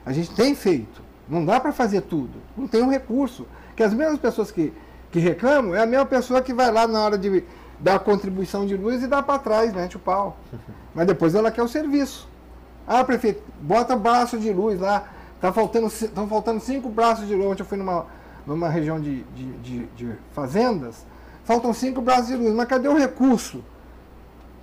A gente tem feito. Não dá para fazer tudo. Não tem um recurso. Que as mesmas pessoas que, que reclamam é a mesma pessoa que vai lá na hora de dar a contribuição de luz e dá para trás, mete o pau. *laughs* Mas depois ela quer o serviço. Ah, prefeito, bota braço de luz lá. Tá faltando, estão faltando cinco braços de luz. Ontem eu fui numa, numa região de, de, de, de fazendas. Faltam cinco luz. Mas cadê o recurso?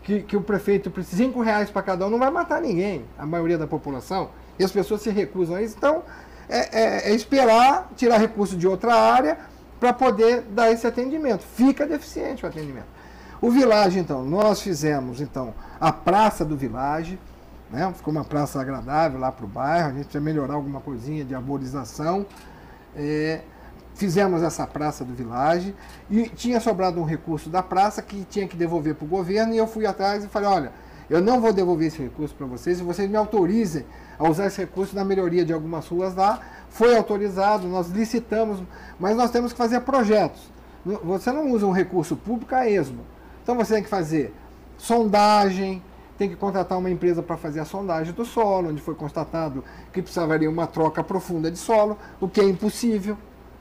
Que, que o prefeito precisa, cinco reais para cada um, não vai matar ninguém, a maioria da população, e as pessoas se recusam a isso. Então, é, é, é esperar tirar recurso de outra área para poder dar esse atendimento. Fica deficiente o atendimento. O Village, então, nós fizemos então a Praça do Village, né? Ficou uma praça agradável lá para o bairro, a gente precisa melhorar alguma coisinha de arborização. É, fizemos essa praça do Village e tinha sobrado um recurso da praça que tinha que devolver para o governo e eu fui atrás e falei, olha, eu não vou devolver esse recurso para vocês e vocês me autorizem a usar esse recurso na melhoria de algumas ruas lá. Foi autorizado, nós licitamos, mas nós temos que fazer projetos. Você não usa um recurso público a esmo. Então você tem que fazer sondagem, tem que contratar uma empresa para fazer a sondagem do solo, onde foi constatado que precisaria uma troca profunda de solo, o que é impossível,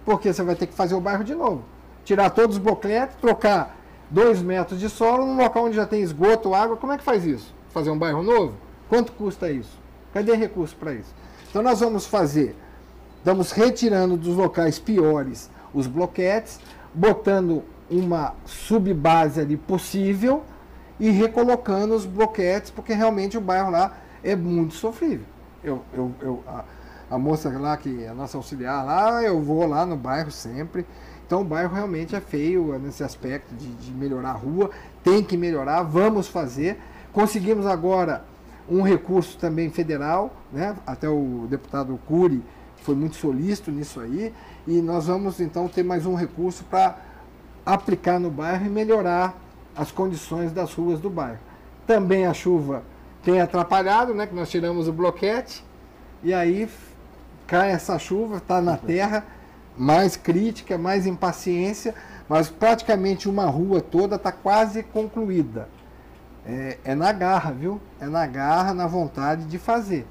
porque você vai ter que fazer o bairro de novo. Tirar todos os bocletes, trocar dois metros de solo num local onde já tem esgoto, água. Como é que faz isso? Fazer um bairro novo? Quanto custa isso? Cadê recurso para isso? Então nós vamos fazer, estamos retirando dos locais piores os bloquetes, botando uma subbase ali possível e recolocando os bloquetes, porque realmente o bairro lá é muito sofrível. Eu, eu, eu a, moça lá, que é a nossa auxiliar lá, eu vou lá no bairro sempre. Então o bairro realmente é feio nesse aspecto de, de melhorar a rua, tem que melhorar, vamos fazer. Conseguimos agora um recurso também federal, né? até o deputado Cury foi muito solícito nisso aí, e nós vamos então ter mais um recurso para aplicar no bairro e melhorar as condições das ruas do bairro. Também a chuva tem atrapalhado, né? Que nós tiramos o bloquete e aí cai essa chuva, está na terra, mais crítica, mais impaciência, mas praticamente uma rua toda está quase concluída. É, é, na garra, viu? É na garra, na vontade de fazer.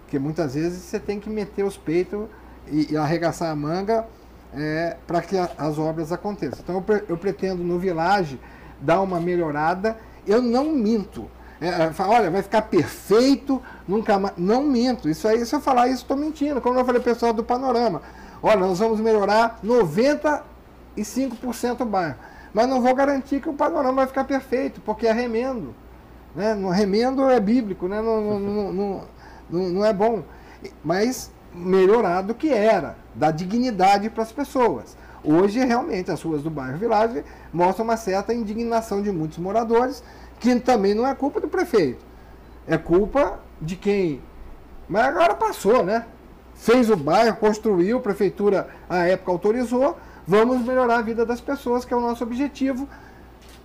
Porque muitas vezes você tem que meter os peitos e, e arregaçar a manga é, para que a, as obras aconteçam. Então eu, pre, eu pretendo no Village dar uma melhorada. Eu não minto. É, é olha, vai ficar perfeito, nunca mais. Não minto. Isso aí, se eu falar isso, estou mentindo. Como eu falei pessoal do panorama. Olha, nós vamos melhorar 95% o bairro. Mas não vou garantir que o panorama vai ficar perfeito, porque é remendo. Né? No remendo é bíblico, né? não, não é bom. Mas melhorar do que era, dar dignidade para as pessoas. Hoje, realmente, as ruas do bairro Village mostram uma certa indignação de muitos moradores, que também não é culpa do prefeito. É culpa de quem. Mas agora passou, né? Fez o bairro, construiu, a prefeitura, à época, autorizou. Vamos melhorar a vida das pessoas, que é o nosso objetivo,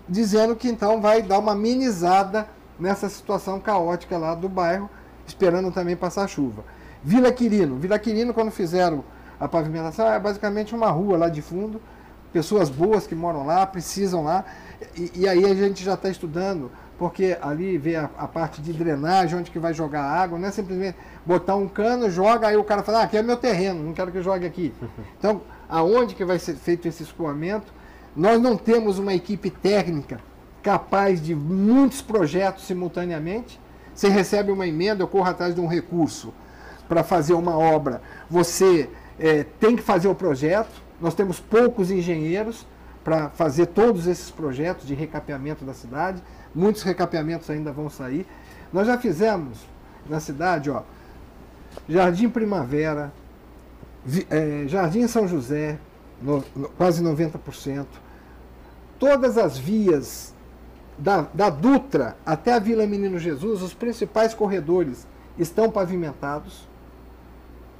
dizendo que então vai dar uma amenizada nessa situação caótica lá do bairro, esperando também passar chuva. Vila Quirino. Vila Quirino, quando fizeram a pavimentação é basicamente uma rua lá de fundo, pessoas boas que moram lá, precisam lá, e, e aí a gente já está estudando, porque ali vê a, a, parte de drenagem, onde que vai jogar água, não é simplesmente botar um cano, joga, aí o cara fala, ah, aqui é meu terreno, não quero que jogue aqui. *laughs* Então, aonde que vai ser feito esse escoamento? Nós não temos uma equipe técnica capaz de muitos projetos simultaneamente. Você recebe uma emenda, eu corro atrás de um recurso para fazer uma obra. Você é, tem que fazer o projeto. Nós temos poucos engenheiros para fazer todos esses projetos de recapeamento da cidade. Muitos recapeamentos ainda vão sair. Nós já fizemos na cidade, ó, Jardim Primavera, é, Jardim São José, no, no, quase 90%. Todas as vias da, da Dutra até a Vila Menino Jesus, os principais corredores estão pavimentados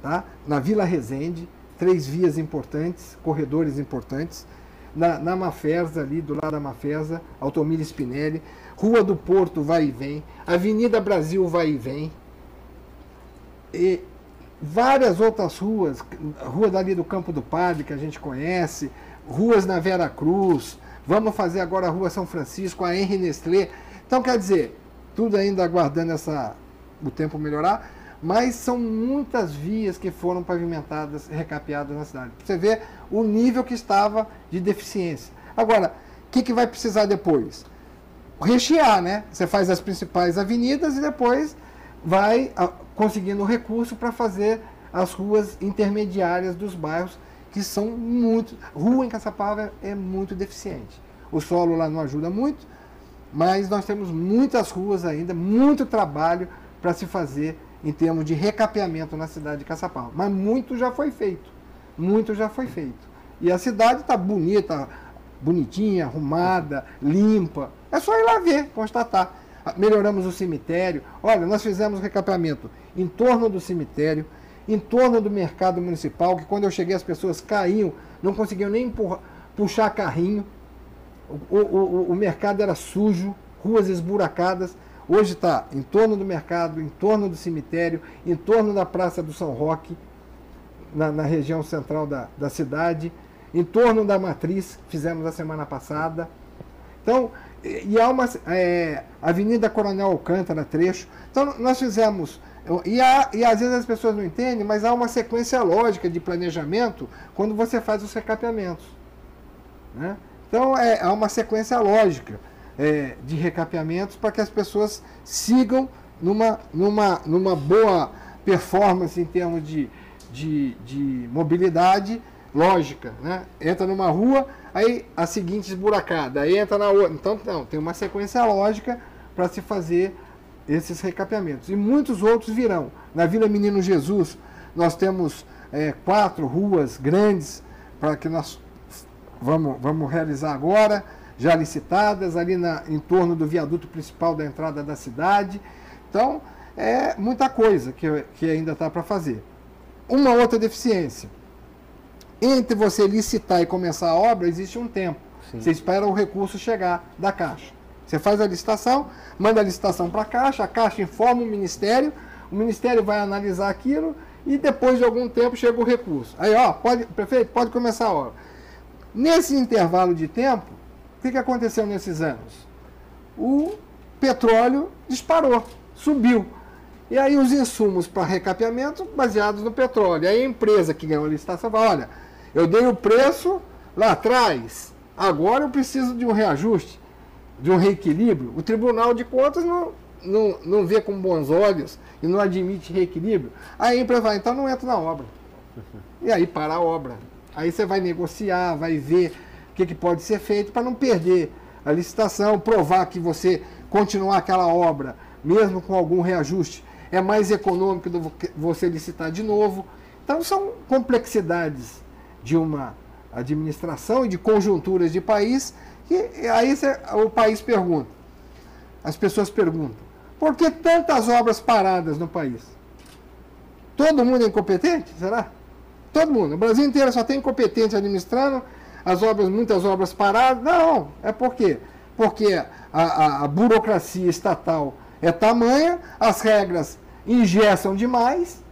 tá? na Vila Resende, três vias importantes, corredores importantes, na, na Mafesa, ali do lado da Mafesa, Automir Spinelli, Rua do Porto vai e vem, Avenida Brasil vai e vem, e várias outras ruas, rua dali do Campo do Padre, que a gente conhece, ruas na Vera Cruz, vamos fazer agora a Rua São Francisco, a Henri Nestlé. Então, quer dizer, tudo ainda aguardando essa, o tempo melhorar, mas são muitas vias que foram pavimentadas, recapeadas na cidade. Você vê o nível que estava de deficiência. Agora, o que, que vai precisar depois? Rechear, né? Você faz as principais avenidas e depois vai ah, conseguindo recurso para fazer as ruas intermediárias dos bairros, que são muito. Rua em Caçapava é muito deficiente. O solo lá não ajuda muito, mas nós temos muitas ruas ainda, muito trabalho para se fazer em termos de recapeamento na cidade de Caçapava. Mas muito já foi feito. Muito já foi feito. E a cidade está bonita, bonitinha, arrumada, limpa. É só ir lá ver, constatar. Melhoramos o cemitério. Olha, nós fizemos recapeamento em torno do cemitério, em torno do mercado municipal, que quando eu cheguei as pessoas caíam, não conseguiam nem puxar carrinho. O, o, o, mercado era sujo, ruas esburacadas. Hoje está em torno do mercado, em torno do cemitério, em torno da Praça do São Roque, na, na região central da, da cidade, em torno da matriz, fizemos a semana passada. Então, e há uma é, Avenida Coronel Alcântara, trecho. Então, nós fizemos. E, há, e às vezes as pessoas não entendem, mas há uma sequência lógica de planejamento quando você faz os recapeamentos. Né? Então, é, há uma sequência lógica é, de recapeamentos para que as pessoas sigam numa, numa, numa boa performance em termos de, de, de mobilidade lógica. Né? Entra numa rua, aí a seguinte esburacada, aí entra na outra. Então, não, tem uma sequência lógica para se fazer esses recapeamentos. E muitos outros virão. Na Vila Menino Jesus, nós temos é, quatro ruas grandes para que nós vamos, vamos realizar agora, já licitadas, ali na, em torno do viaduto principal da entrada da cidade. Então, é muita coisa que, que ainda está para fazer. Uma outra deficiência entre você licitar e começar a obra, existe um tempo. Sim. Você espera o recurso chegar da Caixa. Você faz a licitação, manda a licitação para a Caixa, a Caixa informa o Ministério, o Ministério vai analisar aquilo e depois de algum tempo chega o recurso. Aí, ó, pode, prefeito, pode começar a obra. Nesse intervalo de tempo, o que, que aconteceu nesses anos? O petróleo disparou, subiu. E aí os insumos para recapeamento baseados no petróleo. Aí a empresa que ganhou a licitação fala, olha, eu dei o preço lá atrás, agora eu preciso de um reajuste, de um reequilíbrio. O Tribunal de Contas não, não, não vê com bons olhos e não admite reequilíbrio. Aí a empresa vai, então não entra na obra. *laughs* E aí para a obra. Aí você vai negociar, vai ver o que, que pode ser feito para não perder a licitação, provar que você continuar aquela obra, mesmo com algum reajuste, é mais econômico do que você licitar de novo. Então são complexidades de uma administração e de conjunturas de país, e aí o país pergunta, as pessoas perguntam, por que tantas obras paradas no país? Todo mundo é incompetente? Será? Todo mundo. O Brasil inteiro só tem incompetente administrando as obras, muitas obras paradas. Não, é por quê? Porque a, a, a burocracia estatal é tamanha, as regras ingessam demais.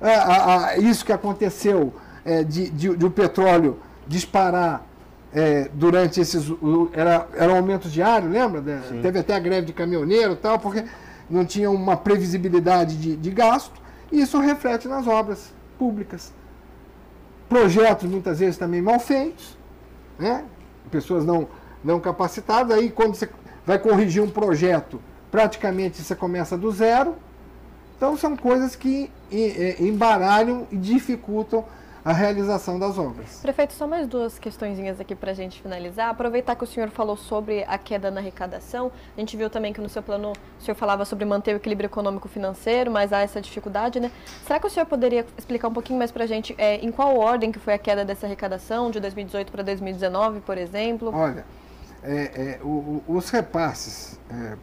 A, a, isso que aconteceu é, de, de, de, o petróleo disparar é, durante esses. Era, era um aumento diário, lembra? Teve até a greve de caminhoneiro e tal, porque não tinha uma previsibilidade de, de gasto, e isso reflete nas obras públicas. Projetos muitas vezes também mal feitos, né? pessoas não, não capacitadas, aí quando você vai corrigir um projeto, praticamente você começa do zero. Então são coisas que embaralham e dificultam a realização das obras. Prefeito, só mais duas questõezinhas aqui para a gente finalizar. Aproveitar que o senhor falou sobre a queda na arrecadação, a gente viu também que no seu plano o senhor falava sobre manter o equilíbrio econômico-financeiro, mas há essa dificuldade, né? Será que o senhor poderia explicar um pouquinho mais para a gente é, em qual ordem que foi a queda dessa arrecadação, de 2018 para 2019, por exemplo? Olha, é, é, o, os repasses é,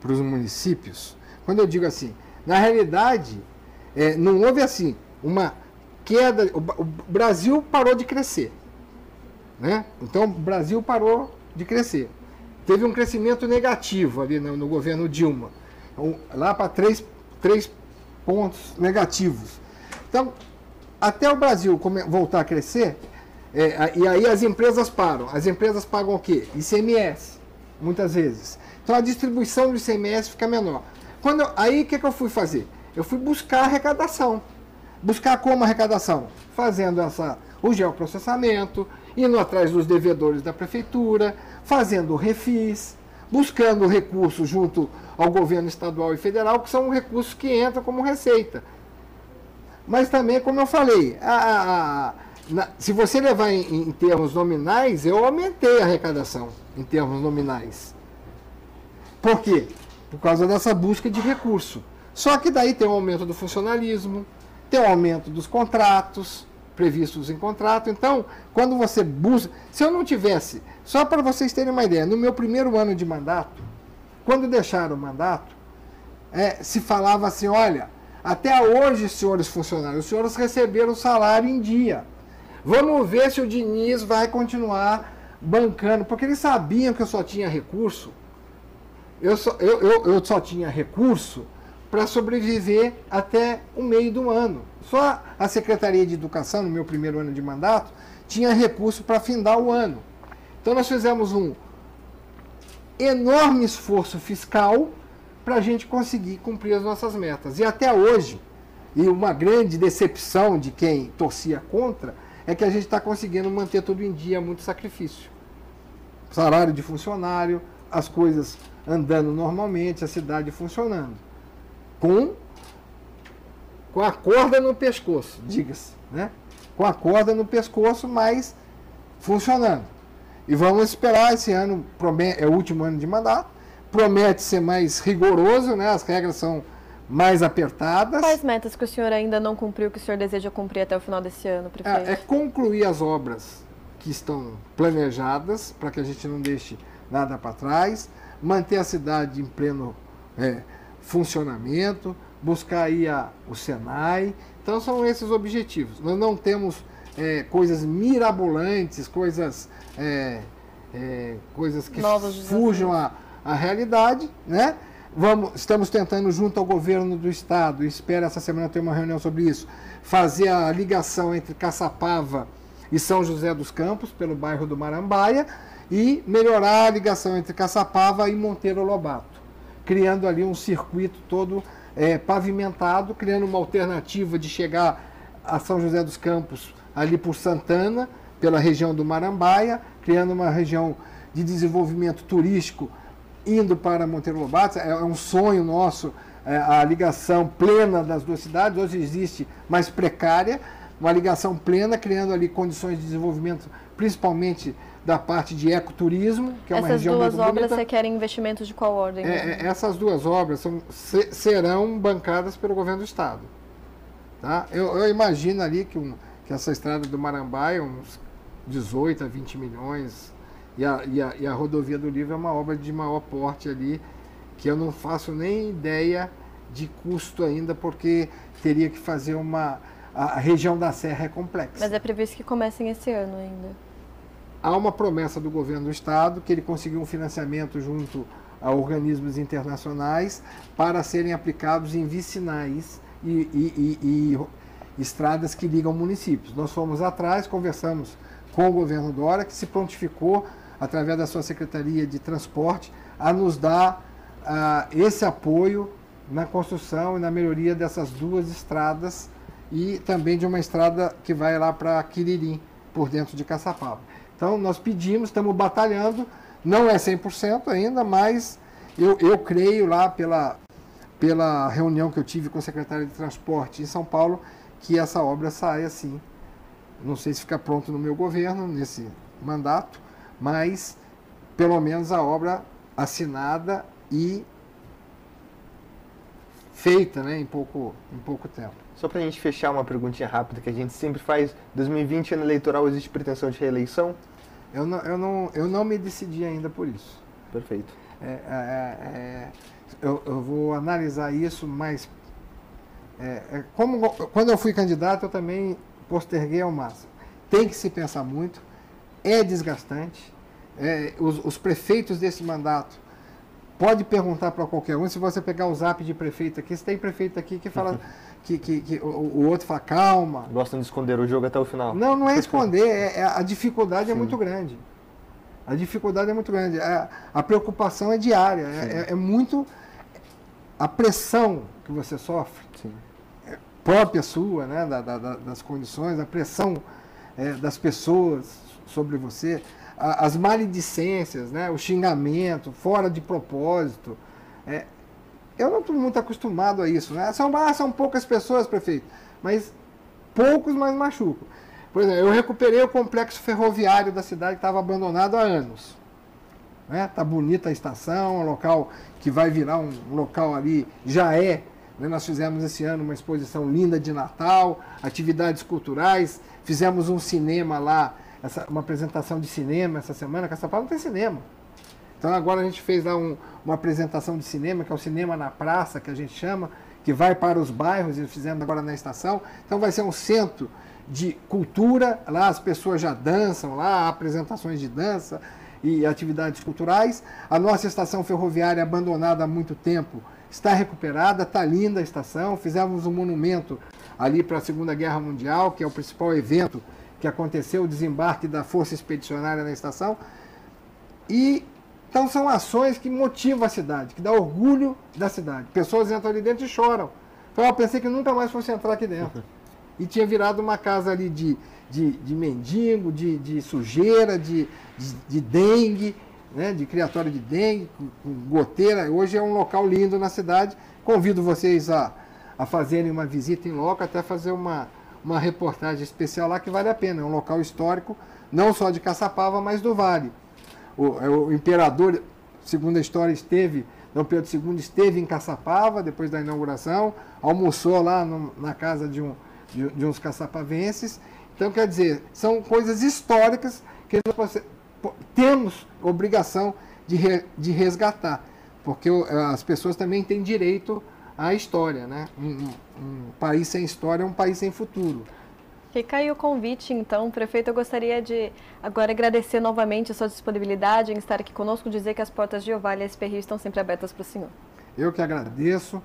para os municípios, quando eu digo assim, na realidade, é, não houve assim uma queda. O, o Brasil parou de crescer. Né? Então, o Brasil parou de crescer. Teve um crescimento negativo ali no, no governo Dilma, um, lá para três, três pontos negativos. Então, até o Brasil voltar a crescer, é, e aí as empresas param. As empresas pagam o quê? ICMS, muitas vezes. Então a distribuição do ICMS fica menor. Quando, aí o que, que eu fui fazer? Eu fui buscar arrecadação. Buscar como arrecadação? Fazendo essa, o geoprocessamento, indo atrás dos devedores da prefeitura, fazendo refis, buscando recursos junto ao governo estadual e federal, que são recursos que entram como receita. Mas também, como eu falei, a, a, na, se você levar em, em termos nominais, eu aumentei a arrecadação em termos nominais. Por quê? Por causa dessa busca de recurso. Só que daí tem o aumento do funcionalismo, tem o aumento dos contratos previstos em contrato. Então, quando você busca. Se eu não tivesse, só para vocês terem uma ideia, no meu primeiro ano de mandato, quando deixaram o mandato, é, se falava assim: olha, Até hoje, senhores funcionários, os senhores receberam salário em dia. Vamos ver se o Diniz vai continuar bancando, porque eles sabiam que eu só tinha recurso. Eu só, eu, eu, eu só tinha recurso para sobreviver até o meio do ano. Só a Secretaria de Educação, no meu primeiro ano de mandato, tinha recurso para findar o ano. Então nós fizemos um enorme esforço fiscal para a gente conseguir cumprir as nossas metas. E até hoje, e uma grande decepção de quem torcia contra, é que a gente está conseguindo manter tudo em dia, muito sacrifício. Salário de funcionário, as coisas andando normalmente, a cidade funcionando. Com, com a corda no pescoço, diga-se. Né? Com a corda no pescoço, mas funcionando. E vamos esperar esse ano, é o último ano de mandato, promete ser mais rigoroso, né? as regras são mais apertadas. Quais metas que o senhor ainda não cumpriu que o senhor deseja cumprir até o final desse ano, prefeito? É, é concluir as obras que estão planejadas, para que a gente não deixe nada para trás, manter a cidade em pleno é, funcionamento, buscar aí a, o Senai. Então são esses objetivos. Nós não temos é, coisas mirabolantes, coisas, é, é coisas que fujam a realidade, né? Vamos, estamos tentando, junto ao governo do estado, espero essa semana ter uma reunião sobre isso, fazer a ligação entre Caçapava e São José dos Campos, pelo bairro do Marambaia, e melhorar a ligação entre Caçapava e Monteiro Lobato, criando ali um circuito todo é, pavimentado, criando uma alternativa de chegar a São José dos Campos ali por Santana, pela região do Marambaia, criando uma região de desenvolvimento turístico indo para Monteiro Lobato. É, é um sonho nosso é, a ligação plena das duas cidades. Hoje existe mais precária, uma ligação plena, criando ali condições de desenvolvimento, principalmente da parte de ecoturismo, que é uma Essas região duas muito obras bonita. você quer investimentos de qual ordem? É, é, essas duas obras são, se- serão bancadas pelo governo do estado. Tá? Eu, eu imagino ali que, um- que essa estrada do Marambaia, uns 18 a 20 milhões, e a, e, a, e a rodovia do Livro é uma obra de maior porte ali, que eu não faço nem ideia de custo ainda, porque teria que fazer uma. A, região da Serra é complexa. Mas é previsto que comecem esse ano ainda. Há uma promessa do governo do estado que ele conseguiu um financiamento junto a organismos internacionais para serem aplicados em vicinais e, e- e- e estradas que ligam municípios. Nós fomos atrás, conversamos com o governo Dória, que se prontificou, através da sua Secretaria de Transporte, a nos dar ah, esse apoio na construção e na melhoria dessas duas estradas e também de uma estrada que vai lá para Quiririm, por dentro de Caçapava. Então, nós pedimos, estamos batalhando, não é 100% ainda, mas eu, eu creio lá pela, pela reunião que eu tive com o secretário de Transporte em São Paulo, que essa obra saia assim. Não sei se fica pronto no meu governo, nesse mandato, mas pelo menos a obra assinada e feita né, em, pouco, em pouco tempo. Só pra gente fechar uma perguntinha rápida que a gente sempre faz. 2020, ano eleitoral, existe pretensão de reeleição? Eu não, eu não, eu não me decidi ainda por isso. Perfeito. É, é, é, eu, eu vou analisar isso, mas é, é, como, quando eu fui candidato, eu também posterguei ao máximo. Tem que se pensar muito, é desgastante. É, os, os prefeitos desse mandato, pode perguntar para qualquer um, se você pegar o zap de prefeito aqui, se tem prefeito aqui que fala *laughs* que, que, que o, o outro fala, calma, Gostam de esconder o jogo até o final. não, não é esconder, *laughs* é, é- a dificuldade é Sim. muito grande. A dificuldade é muito grande. A, a preocupação é diária, é, é- é muito. A pressão que você sofre, Sim. própria sua, né, da- da- da- das condições, a pressão é, das pessoas sobre você, as maledicências, né, o xingamento, fora de propósito. é, eu não estou muito acostumado a isso. Né? São, ah, são poucas pessoas, prefeito, mas poucos, mas machucam. Por exemplo, eu recuperei o complexo ferroviário da cidade que estava abandonado há anos. Né? Tá bonita a estação, um local que vai virar um local ali, já é. né? Nós fizemos esse ano uma exposição linda de Natal, atividades culturais, fizemos um cinema lá, essa- uma apresentação de cinema essa semana, essa não tem cinema. Então agora a gente fez lá um- uma apresentação de cinema, que é o Cinema na Praça, que a gente chama, que vai para os bairros, e fizemos agora na estação. Então vai ser um centro de cultura, lá as pessoas já dançam, lá há apresentações de dança e atividades culturais. A nossa estação ferroviária abandonada há muito tempo está recuperada, está linda a estação. Fizemos um monumento ali para a Segunda Guerra Mundial, que é o principal evento que aconteceu, o desembarque da Força Expedicionária na estação. E então são ações que motivam a cidade, que dá orgulho da cidade. Pessoas entram ali dentro e choram. Então eu pensei que nunca mais fosse entrar aqui dentro. *laughs* E tinha virado uma casa ali de, de, de mendigo, de, de sujeira, de, de, de dengue, né, de criatório de dengue, goteira. Hoje é um local lindo na cidade. Convido vocês a, a fazerem uma visita em loco, até fazer uma, uma reportagem especial lá que vale a pena. É um local histórico, não só de Caçapava, mas do Vale. O, é, o imperador, segundo a história, esteve, Dom Pedro II esteve em Caçapava depois da inauguração, almoçou lá no, na casa de, um, de, de, uns caçapavenses. Então, quer dizer, são coisas históricas que nós temos obrigação de, re, de resgatar, porque as pessoas também têm direito à história. Né? Um, um, um país sem história é um país sem futuro. Fica aí o convite, então. Prefeito, eu gostaria de agora agradecer novamente a sua disponibilidade em estar aqui conosco, dizer que as portas de Ovalle e SP Rio estão sempre abertas para o senhor. Eu que agradeço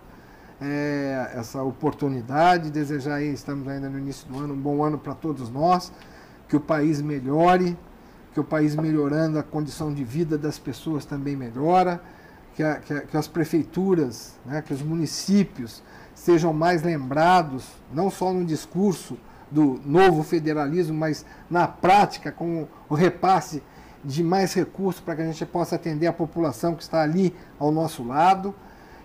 é, essa oportunidade, desejar aí, estamos ainda no início do ano, um bom ano para todos nós, que o país melhore, que o país melhorando a condição de vida das pessoas também melhora, que, a, que, a, que as prefeituras, né, que os municípios sejam mais lembrados, não só no discurso, do novo federalismo, mas na prática, com o repasse de mais recursos para que a gente possa atender a população que está ali ao nosso lado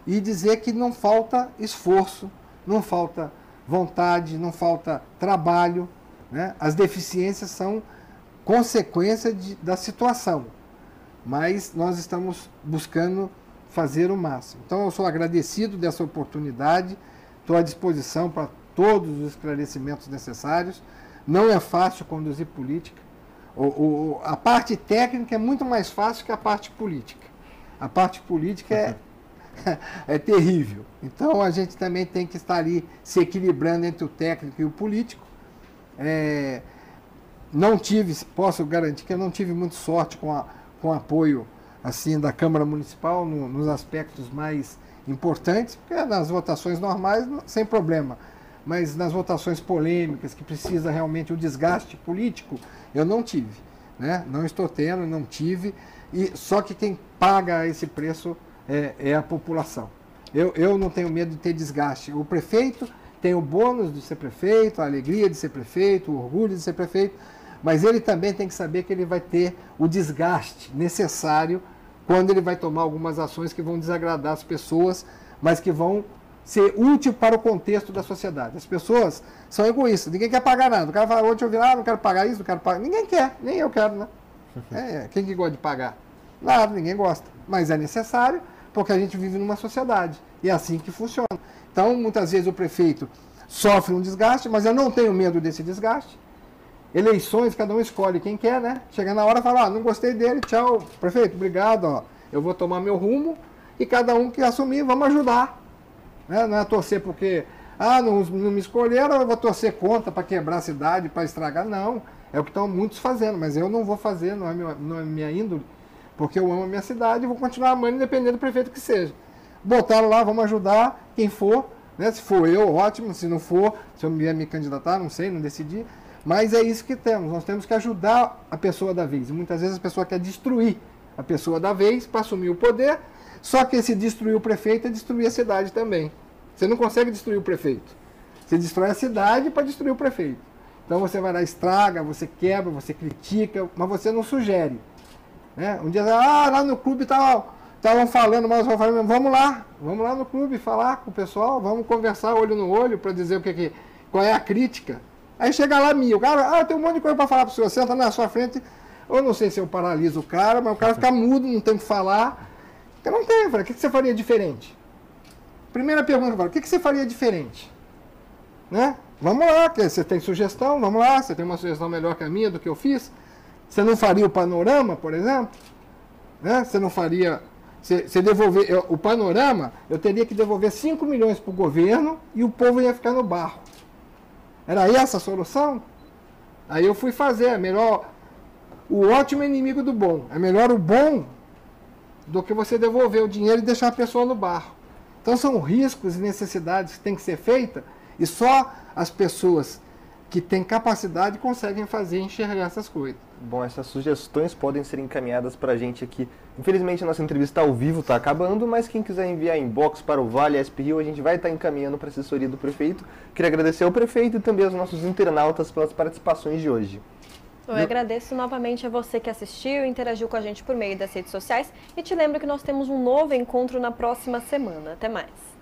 e dizer que não falta esforço, não falta vontade, não falta trabalho. Né? As deficiências são consequência de, da situação, mas nós estamos buscando fazer o máximo. Então eu sou agradecido dessa oportunidade, estou à disposição para todos os esclarecimentos necessários. Não é fácil conduzir política. O, o, a parte técnica é muito mais fácil que a parte política. A parte política é, *laughs* é terrível. Então a gente também tem que estar ali se equilibrando entre o técnico e o político. É, não tive, posso garantir que eu não tive muito sorte com, a, com apoio assim da Câmara Municipal no, nos aspectos mais importantes, porque nas votações normais, sem problema mas nas votações polêmicas, que precisa realmente o desgaste político, eu não tive. Né? Não estou tendo, não tive, e só que quem paga esse preço é, é a população. Eu, eu não tenho medo de ter desgaste. O prefeito tem o bônus de ser prefeito, a alegria de ser prefeito, o orgulho de ser prefeito, mas ele também tem que saber que ele vai ter o desgaste necessário quando ele vai tomar algumas ações que vão desagradar as pessoas, mas que vão ser útil para o contexto da sociedade. As pessoas são egoístas, ninguém quer pagar nada. O cara fala, ontem eu vi lá, ah, não quero pagar isso, não quero pagar. Ninguém quer, nem eu quero, né? *laughs* É, quem que gosta de pagar? Nada, ninguém gosta. Mas é necessário porque a gente vive numa sociedade. E é assim que funciona. Então, muitas vezes o prefeito sofre um desgaste, mas eu não tenho medo desse desgaste. Eleições, cada um escolhe quem quer, né? Chega na hora e fala, ah, não gostei dele, tchau, prefeito, obrigado, ó. Eu vou tomar meu rumo e cada um que assumir, vamos ajudar. Né? Não é torcer porque, ah, não, não me escolheram, eu vou torcer contra para quebrar a cidade, para estragar. Não, é o que estão muitos fazendo, mas eu não vou fazer, não é, meu, não é minha índole, porque eu amo a minha cidade e vou continuar amando, independente do prefeito que seja. Botaram lá, vamos ajudar quem for, né? se for eu, ótimo, se não for, se eu vier me candidatar, não sei, não decidi. Mas é isso que temos, nós temos que ajudar a pessoa da vez. Muitas vezes a pessoa quer destruir a pessoa da vez para assumir o poder só que esse destruir o prefeito é destruir a cidade também. Você não consegue destruir o prefeito. Você destrói a cidade para destruir o prefeito. Então você vai lá, estraga, você quebra, você critica, mas você não sugere. Né? Um dia, ah, lá no clube estavam falando, mas vamos lá, vamos lá no clube falar com o pessoal, vamos conversar olho no olho para dizer o que, que qual é a crítica. Aí chega lá mil, cara, ah, tem um monte de coisa para falar para o senhor, senta na sua frente, eu não sei se eu paraliso o cara, mas o cara fica mudo, não tem o que falar, eu não tenho. Falei, o que você faria diferente? Primeira pergunta, o que você faria diferente? Né? Vamos lá, você tem sugestão? Vamos lá, você tem uma sugestão melhor que a minha do que eu fiz? Você não faria o panorama, por exemplo? Né? Você não faria. Você devolver eu, o panorama, eu teria que devolver 5 milhões para o governo e o povo ia ficar no barro. Era essa a solução? Aí eu fui fazer, é melhor o ótimo é inimigo do bom. É melhor o bom do que você devolver o dinheiro e deixar a pessoa no barro. Então são riscos e necessidades que têm que ser feitas e só as pessoas que têm capacidade conseguem fazer enxergar essas coisas. Bom, essas sugestões podem ser encaminhadas para a gente aqui. Infelizmente, a nossa entrevista ao vivo está acabando, mas quem quiser enviar inbox para o Vale SP Rio, a gente vai estar tá encaminhando para a assessoria do prefeito. Queria agradecer ao prefeito e também aos nossos internautas pelas participações de hoje. Eu agradeço novamente a você que assistiu e interagiu com a gente por meio das redes sociais e te lembro que nós temos um novo encontro na próxima semana. Até mais!